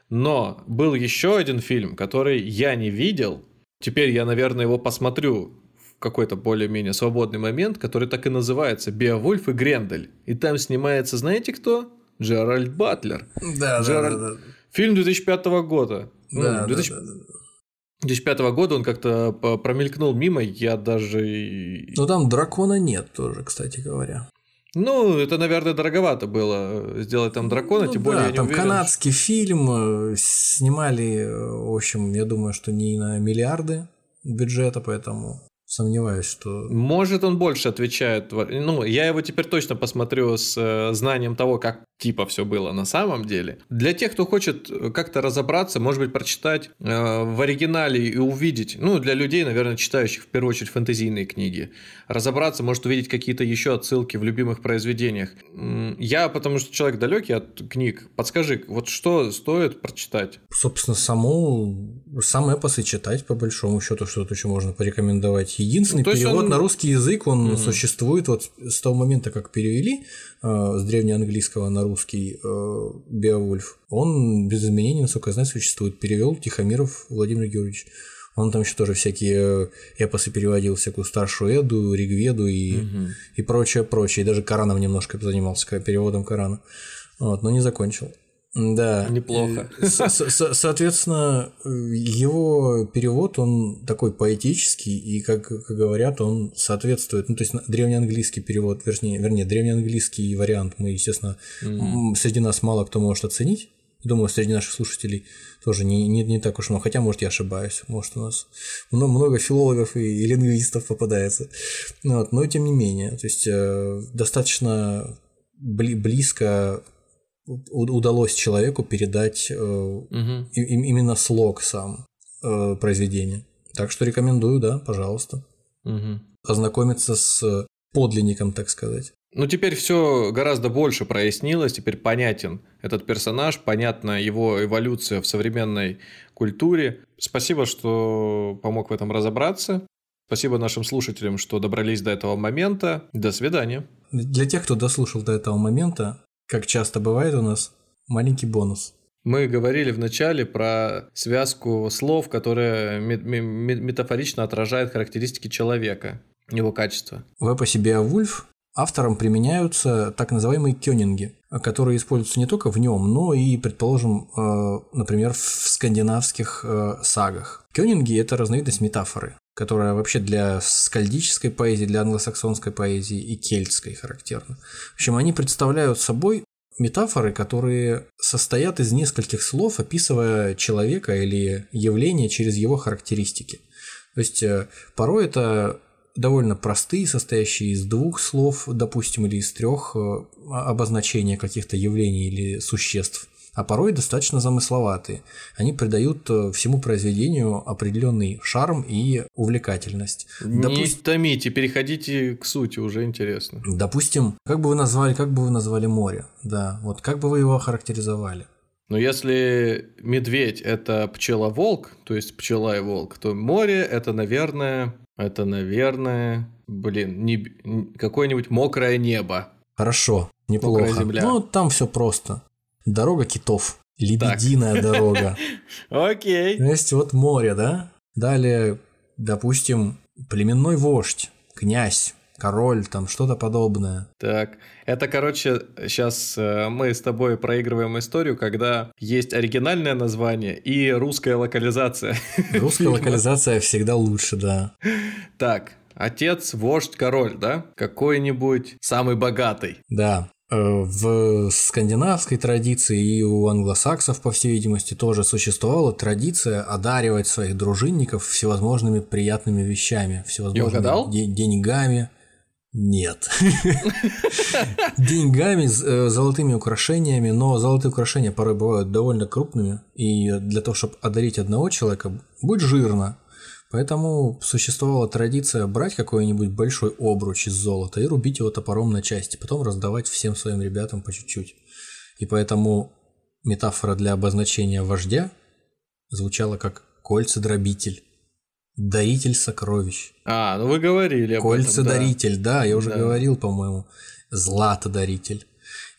Но был еще один фильм, который я не видел. Теперь я, наверное, его посмотрю в какой-то более-менее свободный момент, который так и называется «Биовульф и Грендель». И там снимается, знаете кто? Джеральд Батлер. Да, Джеральд... да, да, да. Фильм 2005 года. Да, ну, 2000... да, да, да. 2005 года он как-то промелькнул мимо, я даже... Ну там дракона нет тоже, кстати говоря. Ну, это, наверное, дороговато было сделать там дракона, ну, тем более да, я не там уверен, канадский фильм, э, снимали, э, в общем, я думаю, что не на миллиарды бюджета, поэтому Сомневаюсь, что... Может, он больше отвечает. Ну, я его теперь точно посмотрю с э, знанием того, как типа все было на самом деле. Для тех, кто хочет как-то разобраться, может быть, прочитать э, в оригинале и увидеть, ну, для людей, наверное, читающих в первую очередь фэнтезийные книги, разобраться, может увидеть какие-то еще отсылки в любимых произведениях. Я, потому что человек далекий от книг, подскажи, вот что стоит прочитать? Собственно, саму, сам эпос и читать, по большому счету, что тут еще можно порекомендовать Единственный ну, перевод он... на русский язык, он угу. существует вот с того момента, как перевели э, с древнеанглийского на русский э, Беовульф. Он без изменений, насколько я знаю, существует. Перевел Тихомиров Владимир Георгиевич. Он там еще тоже всякие э, эпосы переводил, всякую старшую Эду, Ригведу и, угу. и прочее, прочее. И даже Кораном немножко занимался переводом Корана. Вот, но не закончил. Да. Неплохо. Со соответственно, его перевод, он такой поэтический, и, как, как говорят, он соответствует, ну, то есть древнеанглийский перевод, вернее, вернее древнеанглийский вариант мы, естественно, mm-hmm. среди нас мало кто может оценить. Думаю, среди наших слушателей тоже не, не, не так уж много. Хотя, может, я ошибаюсь. Может, у нас много, много филологов и, и лингвистов попадается. Вот, но тем не менее, то есть э, достаточно бли, близко удалось человеку передать угу. именно слог сам э, произведения. Так что рекомендую, да, пожалуйста. Угу. Ознакомиться с подлинником, так сказать. Ну, теперь все гораздо больше прояснилось, теперь понятен этот персонаж, понятна его эволюция в современной культуре. Спасибо, что помог в этом разобраться. Спасибо нашим слушателям, что добрались до этого момента. До свидания. Для тех, кто дослушал до этого момента, как часто бывает у нас, маленький бонус. Мы говорили в начале про связку слов, которая метафорично отражает характеристики человека, его качества. В эпосе Беовульф авторам применяются так называемые кёнинги, которые используются не только в нем, но и, предположим, э, например, в скандинавских э, сагах. Кёнинги – это разновидность метафоры, которая вообще для скальдической поэзии, для англосаксонской поэзии и кельтской характерна. В общем, они представляют собой метафоры, которые состоят из нескольких слов, описывая человека или явление через его характеристики. То есть э, порой это довольно простые, состоящие из двух слов, допустим, или из трех э, обозначения каких-то явлений или существ а порой достаточно замысловатые. Они придают э, всему произведению определенный шарм и увлекательность. Не Допустим, томите, переходите к сути, уже интересно. допустим, как бы вы назвали, как бы вы назвали море? Да, вот как бы вы его охарактеризовали? Но если медведь это пчела-волк, то есть пчела и волк, то море это, наверное, это, наверное, блин, не, какое-нибудь мокрое небо. Хорошо, неплохо. Мокрая земля. Ну, там все просто. Дорога китов. Лебединая дорога. Окей. То есть вот море, да? Далее, допустим, племенной вождь, князь, король, там что-то подобное. Так, это, короче, сейчас мы с тобой проигрываем историю, когда есть оригинальное название и русская локализация. Русская локализация всегда лучше, да. Так, отец, вождь, король, да? Какой-нибудь самый богатый. Да. Э, В скандинавской традиции и у англосаксов, по всей видимости, тоже существовала традиция одаривать своих дружинников всевозможными приятными вещами, всевозможными де- деньгами. Нет. Деньгами, э, золотыми украшениями, но золотые украшения порой бывают довольно крупными, и для того, чтобы одарить одного человека, будет жирно. Поэтому существовала традиция брать какой-нибудь большой обруч из золота и рубить его топором на части, потом раздавать всем своим ребятам по чуть-чуть. И поэтому метафора для обозначения вождя звучала как кольцедробитель, даритель сокровищ, А, ну вы говорили об этом, да. кольцедаритель, да, я уже Да. говорил, по-моему, златодаритель.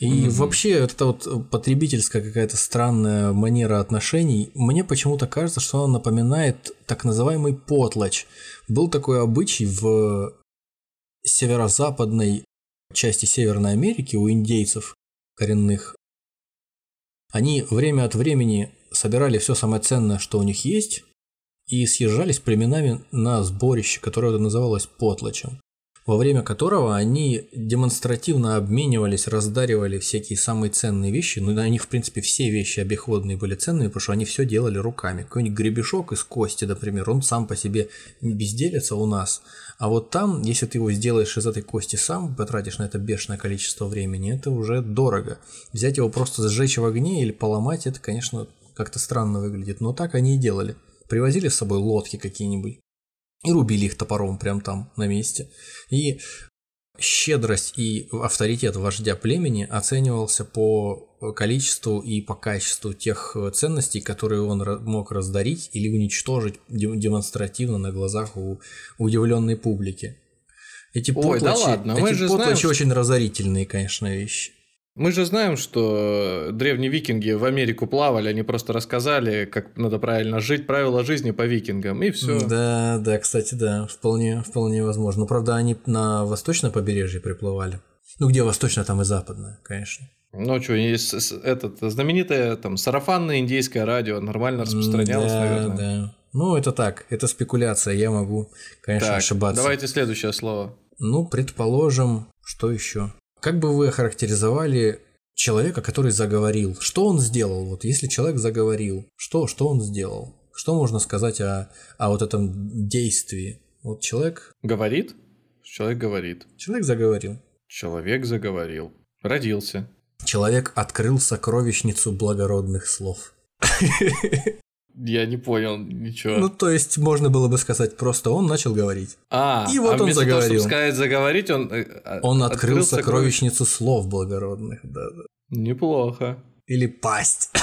И вообще, это вот потребительская какая-то странная манера отношений. Мне почему-то кажется, что она напоминает так называемый потлач. Был такой обычай в северо-западной части Северной Америки у индейцев коренных. Они время от времени собирали все самое ценное, что у них есть, и съезжались племенами на сборище, которое называлось потлачем во время которого они демонстративно обменивались, раздаривали всякие самые ценные вещи. Ну, на них, в принципе, все вещи обиходные были ценными, потому что они все делали руками. Какой-нибудь гребешок из кости, например, он сам по себе безделится у нас. А вот там, если ты его сделаешь из этой кости сам, потратишь на это бешеное количество времени, это уже дорого. Взять его просто сжечь в огне или поломать, это, конечно, как-то странно выглядит. Но так они и делали. Привозили с собой лодки какие-нибудь и рубили их топором прям там на месте. И щедрость и авторитет вождя племени оценивался по количеству и по качеству тех ценностей, которые он мог раздарить или уничтожить де- демонстративно на глазах у удивленной публики. Эти Ой, да потлачи, ладно, мы эти же потлачи знаем, что- очень разорительные, конечно, вещи. Мы же знаем, что древние викинги в Америку плавали, они просто рассказали, как надо правильно жить, правила жизни по викингам, и все. Да, да, кстати, да, вполне, вполне возможно. Но, правда, они на восточное побережье приплывали. Ну, где восточное, там и западное, конечно. Ну что, есть этот знаменитое там сарафанное индейское радио нормально распространялось, да, наверное. да. Ну, это так, это спекуляция, я могу, конечно, Так, ошибаться. давайте следующее слово. Ну, предположим, что еще? Как бы вы охарактеризовали человека, который заговорил? Что он сделал? Вот если человек заговорил, что, что он сделал? Что можно сказать о, о вот этом действии? Вот человек, Говорит? Человек говорит. человек заговорил. Человек заговорил. Родился. Человек открыл сокровищницу благородных слов. Я не понял ничего. Ну, то есть, можно было бы сказать, просто он начал говорить. а, и вот а он вместо того, заговорил. чтобы сказать заговорить, он... э, а- Он открыл, сокровищ- сокровищницу слов благородных, да, да. Неплохо. Или пасть.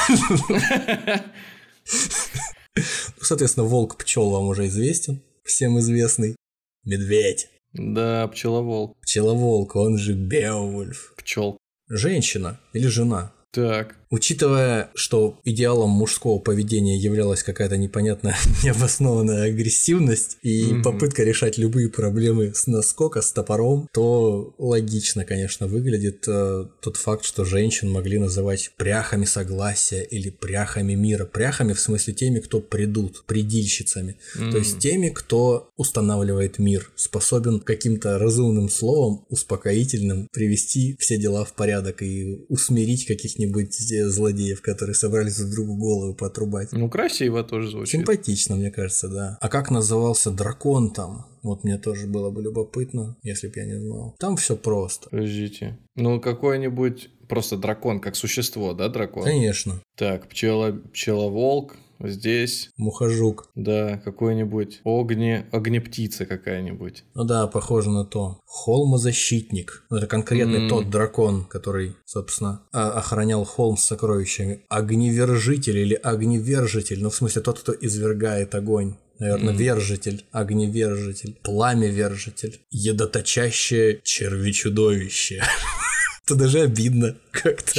Ну, Соответственно, волк пчел вам уже известен, всем известный. Медведь, Да, пчеловолк. пчеловолк, он же Беовульф. Пчел. Женщина или жена. Так. Учитывая, что идеалом мужского поведения являлась какая-то непонятная, необоснованная агрессивность и Мгм. попытка решать любые проблемы с наскока, с топором, то логично, конечно, выглядит э, тот факт, что женщин могли называть пряхами согласия или пряхами мира. Пряхами в смысле теми, кто придут, предильщицами. То есть теми, кто устанавливает мир, способен каким-то разумным словом, успокоительным, привести все дела в порядок и усмирить каких-нибудь э, злодеев, которые собрались друг другу голову потрубать. Ну, красиво тоже звучит. Симпатично, мне кажется, да. А как назывался дракон там? Вот мне тоже было бы любопытно, если бы я не знал. Там все просто. Подождите. Ну, какой-нибудь просто дракон, как существо, да, дракон? Конечно. Так, пчела, пчеловолк, здесь, Мухожук. да, какой-нибудь огни, огнептица какая-нибудь. Ну да, похоже на то. Холмозащитник. Ну, это конкретный М. тот дракон, который, собственно, а- охранял холм с сокровищами. Огневержитель или огневержитель. Ну, в смысле, тот, кто извергает огонь. Наверное, вержитель, огневержитель, пламявержитель, едоточащее черви-чудовище. Это даже обидно как-то.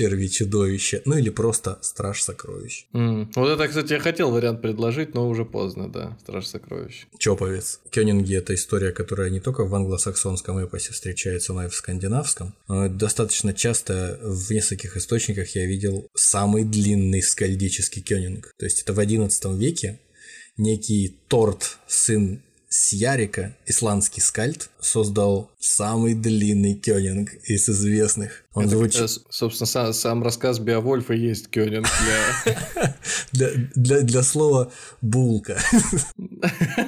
Черви-чудовище. Черви-чудовище. Ну или просто страж сокровищ. М, Вот это, кстати, я хотел вариант предложить, но уже поздно, да. Страж сокровищ. Чоповец. Кёнинги – это история, которая не только в англосаксонском эпосе встречается, но и в скандинавском. Это достаточно часто в нескольких источниках я видел самый длинный скальдический кёнинг. То есть это в XI веке некий Торт, сын Сьярика, исландский скальд, создал самый длинный кёнинг из известных. Он Это, звучит... э, с- собственно, сам, сам рассказ Беовольфа есть Кёнинг для... Для, для, для слова булка.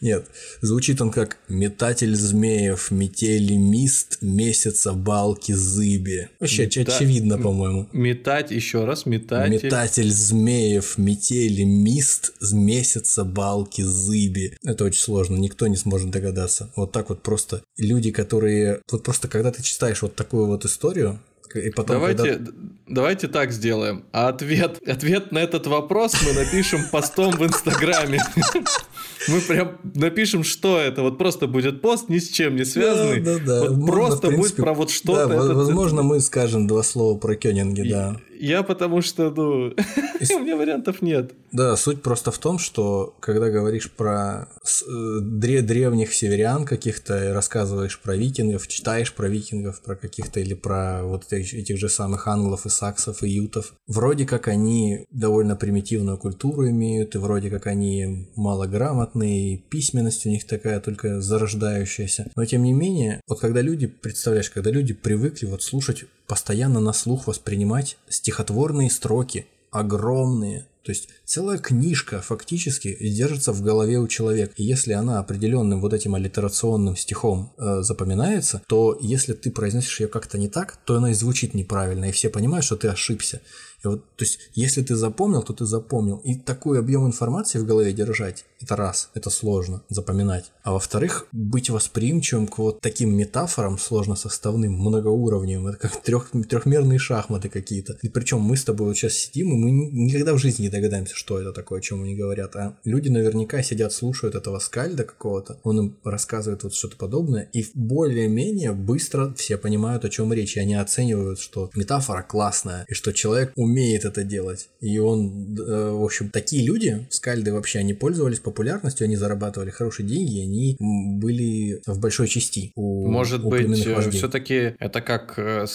Нет, звучит он как метатель змеев, метели мист, месяца балки зыби. Вообще Мета- очевидно, по-моему. Метать, еще раз, метатель. Метатель змеев, метели мист, месяца балки зыби. Это очень сложно, никто не сможет догадаться. Вот так вот просто люди, которые... Вот просто когда ты читаешь вот такую вот историю, и потом, Давайте, когда- давайте так сделаем. А ответ, ответ на этот вопрос мы напишем постом в Инстаграме. Мы прям напишем, что это. Вот просто будет пост, ни с чем не связанный. Да, да, да. Вот Можно, просто будет принципе, про вот что-то. Да, во- Это- возможно, мы скажем два слова про кёнинги, да. Я потому что, ну, у меня вариантов нет. Да, суть просто в том, что когда говоришь про э, дре- древних северян каких-то, и рассказываешь про викингов, читаешь про викингов, про каких-то или про вот этих, этих же самых англов и саксов и ютов, вроде как они довольно примитивную культуру имеют, и вроде как они малограмотные, и письменность у них такая только зарождающаяся. Но тем не менее, вот когда люди, представляешь, когда люди привыкли вот слушать, постоянно на слух воспринимать стихотворные строки, огромные. То есть целая книжка фактически держится в голове у человека. И если она определенным вот этим аллитерационным стихом э, запоминается, то если ты произносишь ее как-то не так, то она и звучит неправильно, и все понимают, что ты ошибся. И вот, то есть, если ты запомнил, то ты запомнил. И такой объем информации в голове держать, это раз, это сложно запоминать. А во-вторых, быть восприимчивым к вот таким метафорам сложно составным, многоуровневым. Это как трех, трехмерные шахматы какие-то. И причем мы с тобой вот сейчас сидим, и мы ни- никогда в жизни не догадаемся, что это такое, о чем они говорят. А люди наверняка сидят, слушают этого скальда какого-то, он им рассказывает вот что-то подобное, и более-менее быстро все понимают, о чем речь, и они оценивают, что метафора классная, и что человек умеет это делать. И он, э, в общем, такие люди, скальды вообще, они пользовались популярностью, они зарабатывали хорошие деньги, и они были в большой части у Может у быть, вождей. все-таки это как, э,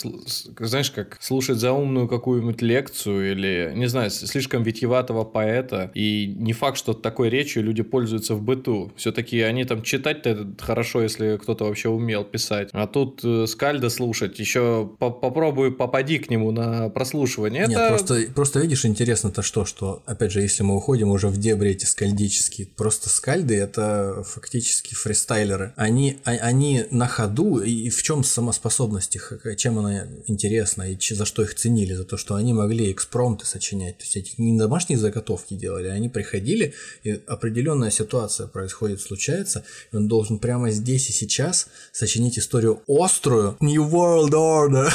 знаешь, как слушать заумную какую-нибудь лекцию или, не знаю, слишком витьеватого поэта. И не факт, что такой речью люди пользуются в быту. Все-таки они там читать-то хорошо, если кто-то вообще умел писать. А тут э, Скальда слушать, еще попробуй попади к нему на прослушивание. Нет, это просто, просто видишь, интересно-то что, что, опять же, если мы уходим уже в дебри эти скальдические, просто скальды это фактически фристайлеры. Они, а- они на ходу, и в чем сама способность их, чем она интересна, и за что их ценили, за то, что они могли экспромты сочинять, то есть эти не домашние заготовки делали, они приходили, и определенная ситуация происходит, случается, и он должен прямо здесь и сейчас сочинить историю острую, New World Order.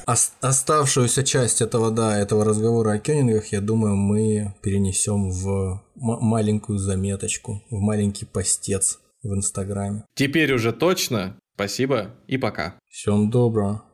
Ос- Оставшуюся часть этого, да, этого разговора о кёнингах, я думаю, мы перенесем в маленькую заметочку, в маленький постец в Инстаграме. теперь уже точно. Спасибо и пока. Всем доброго.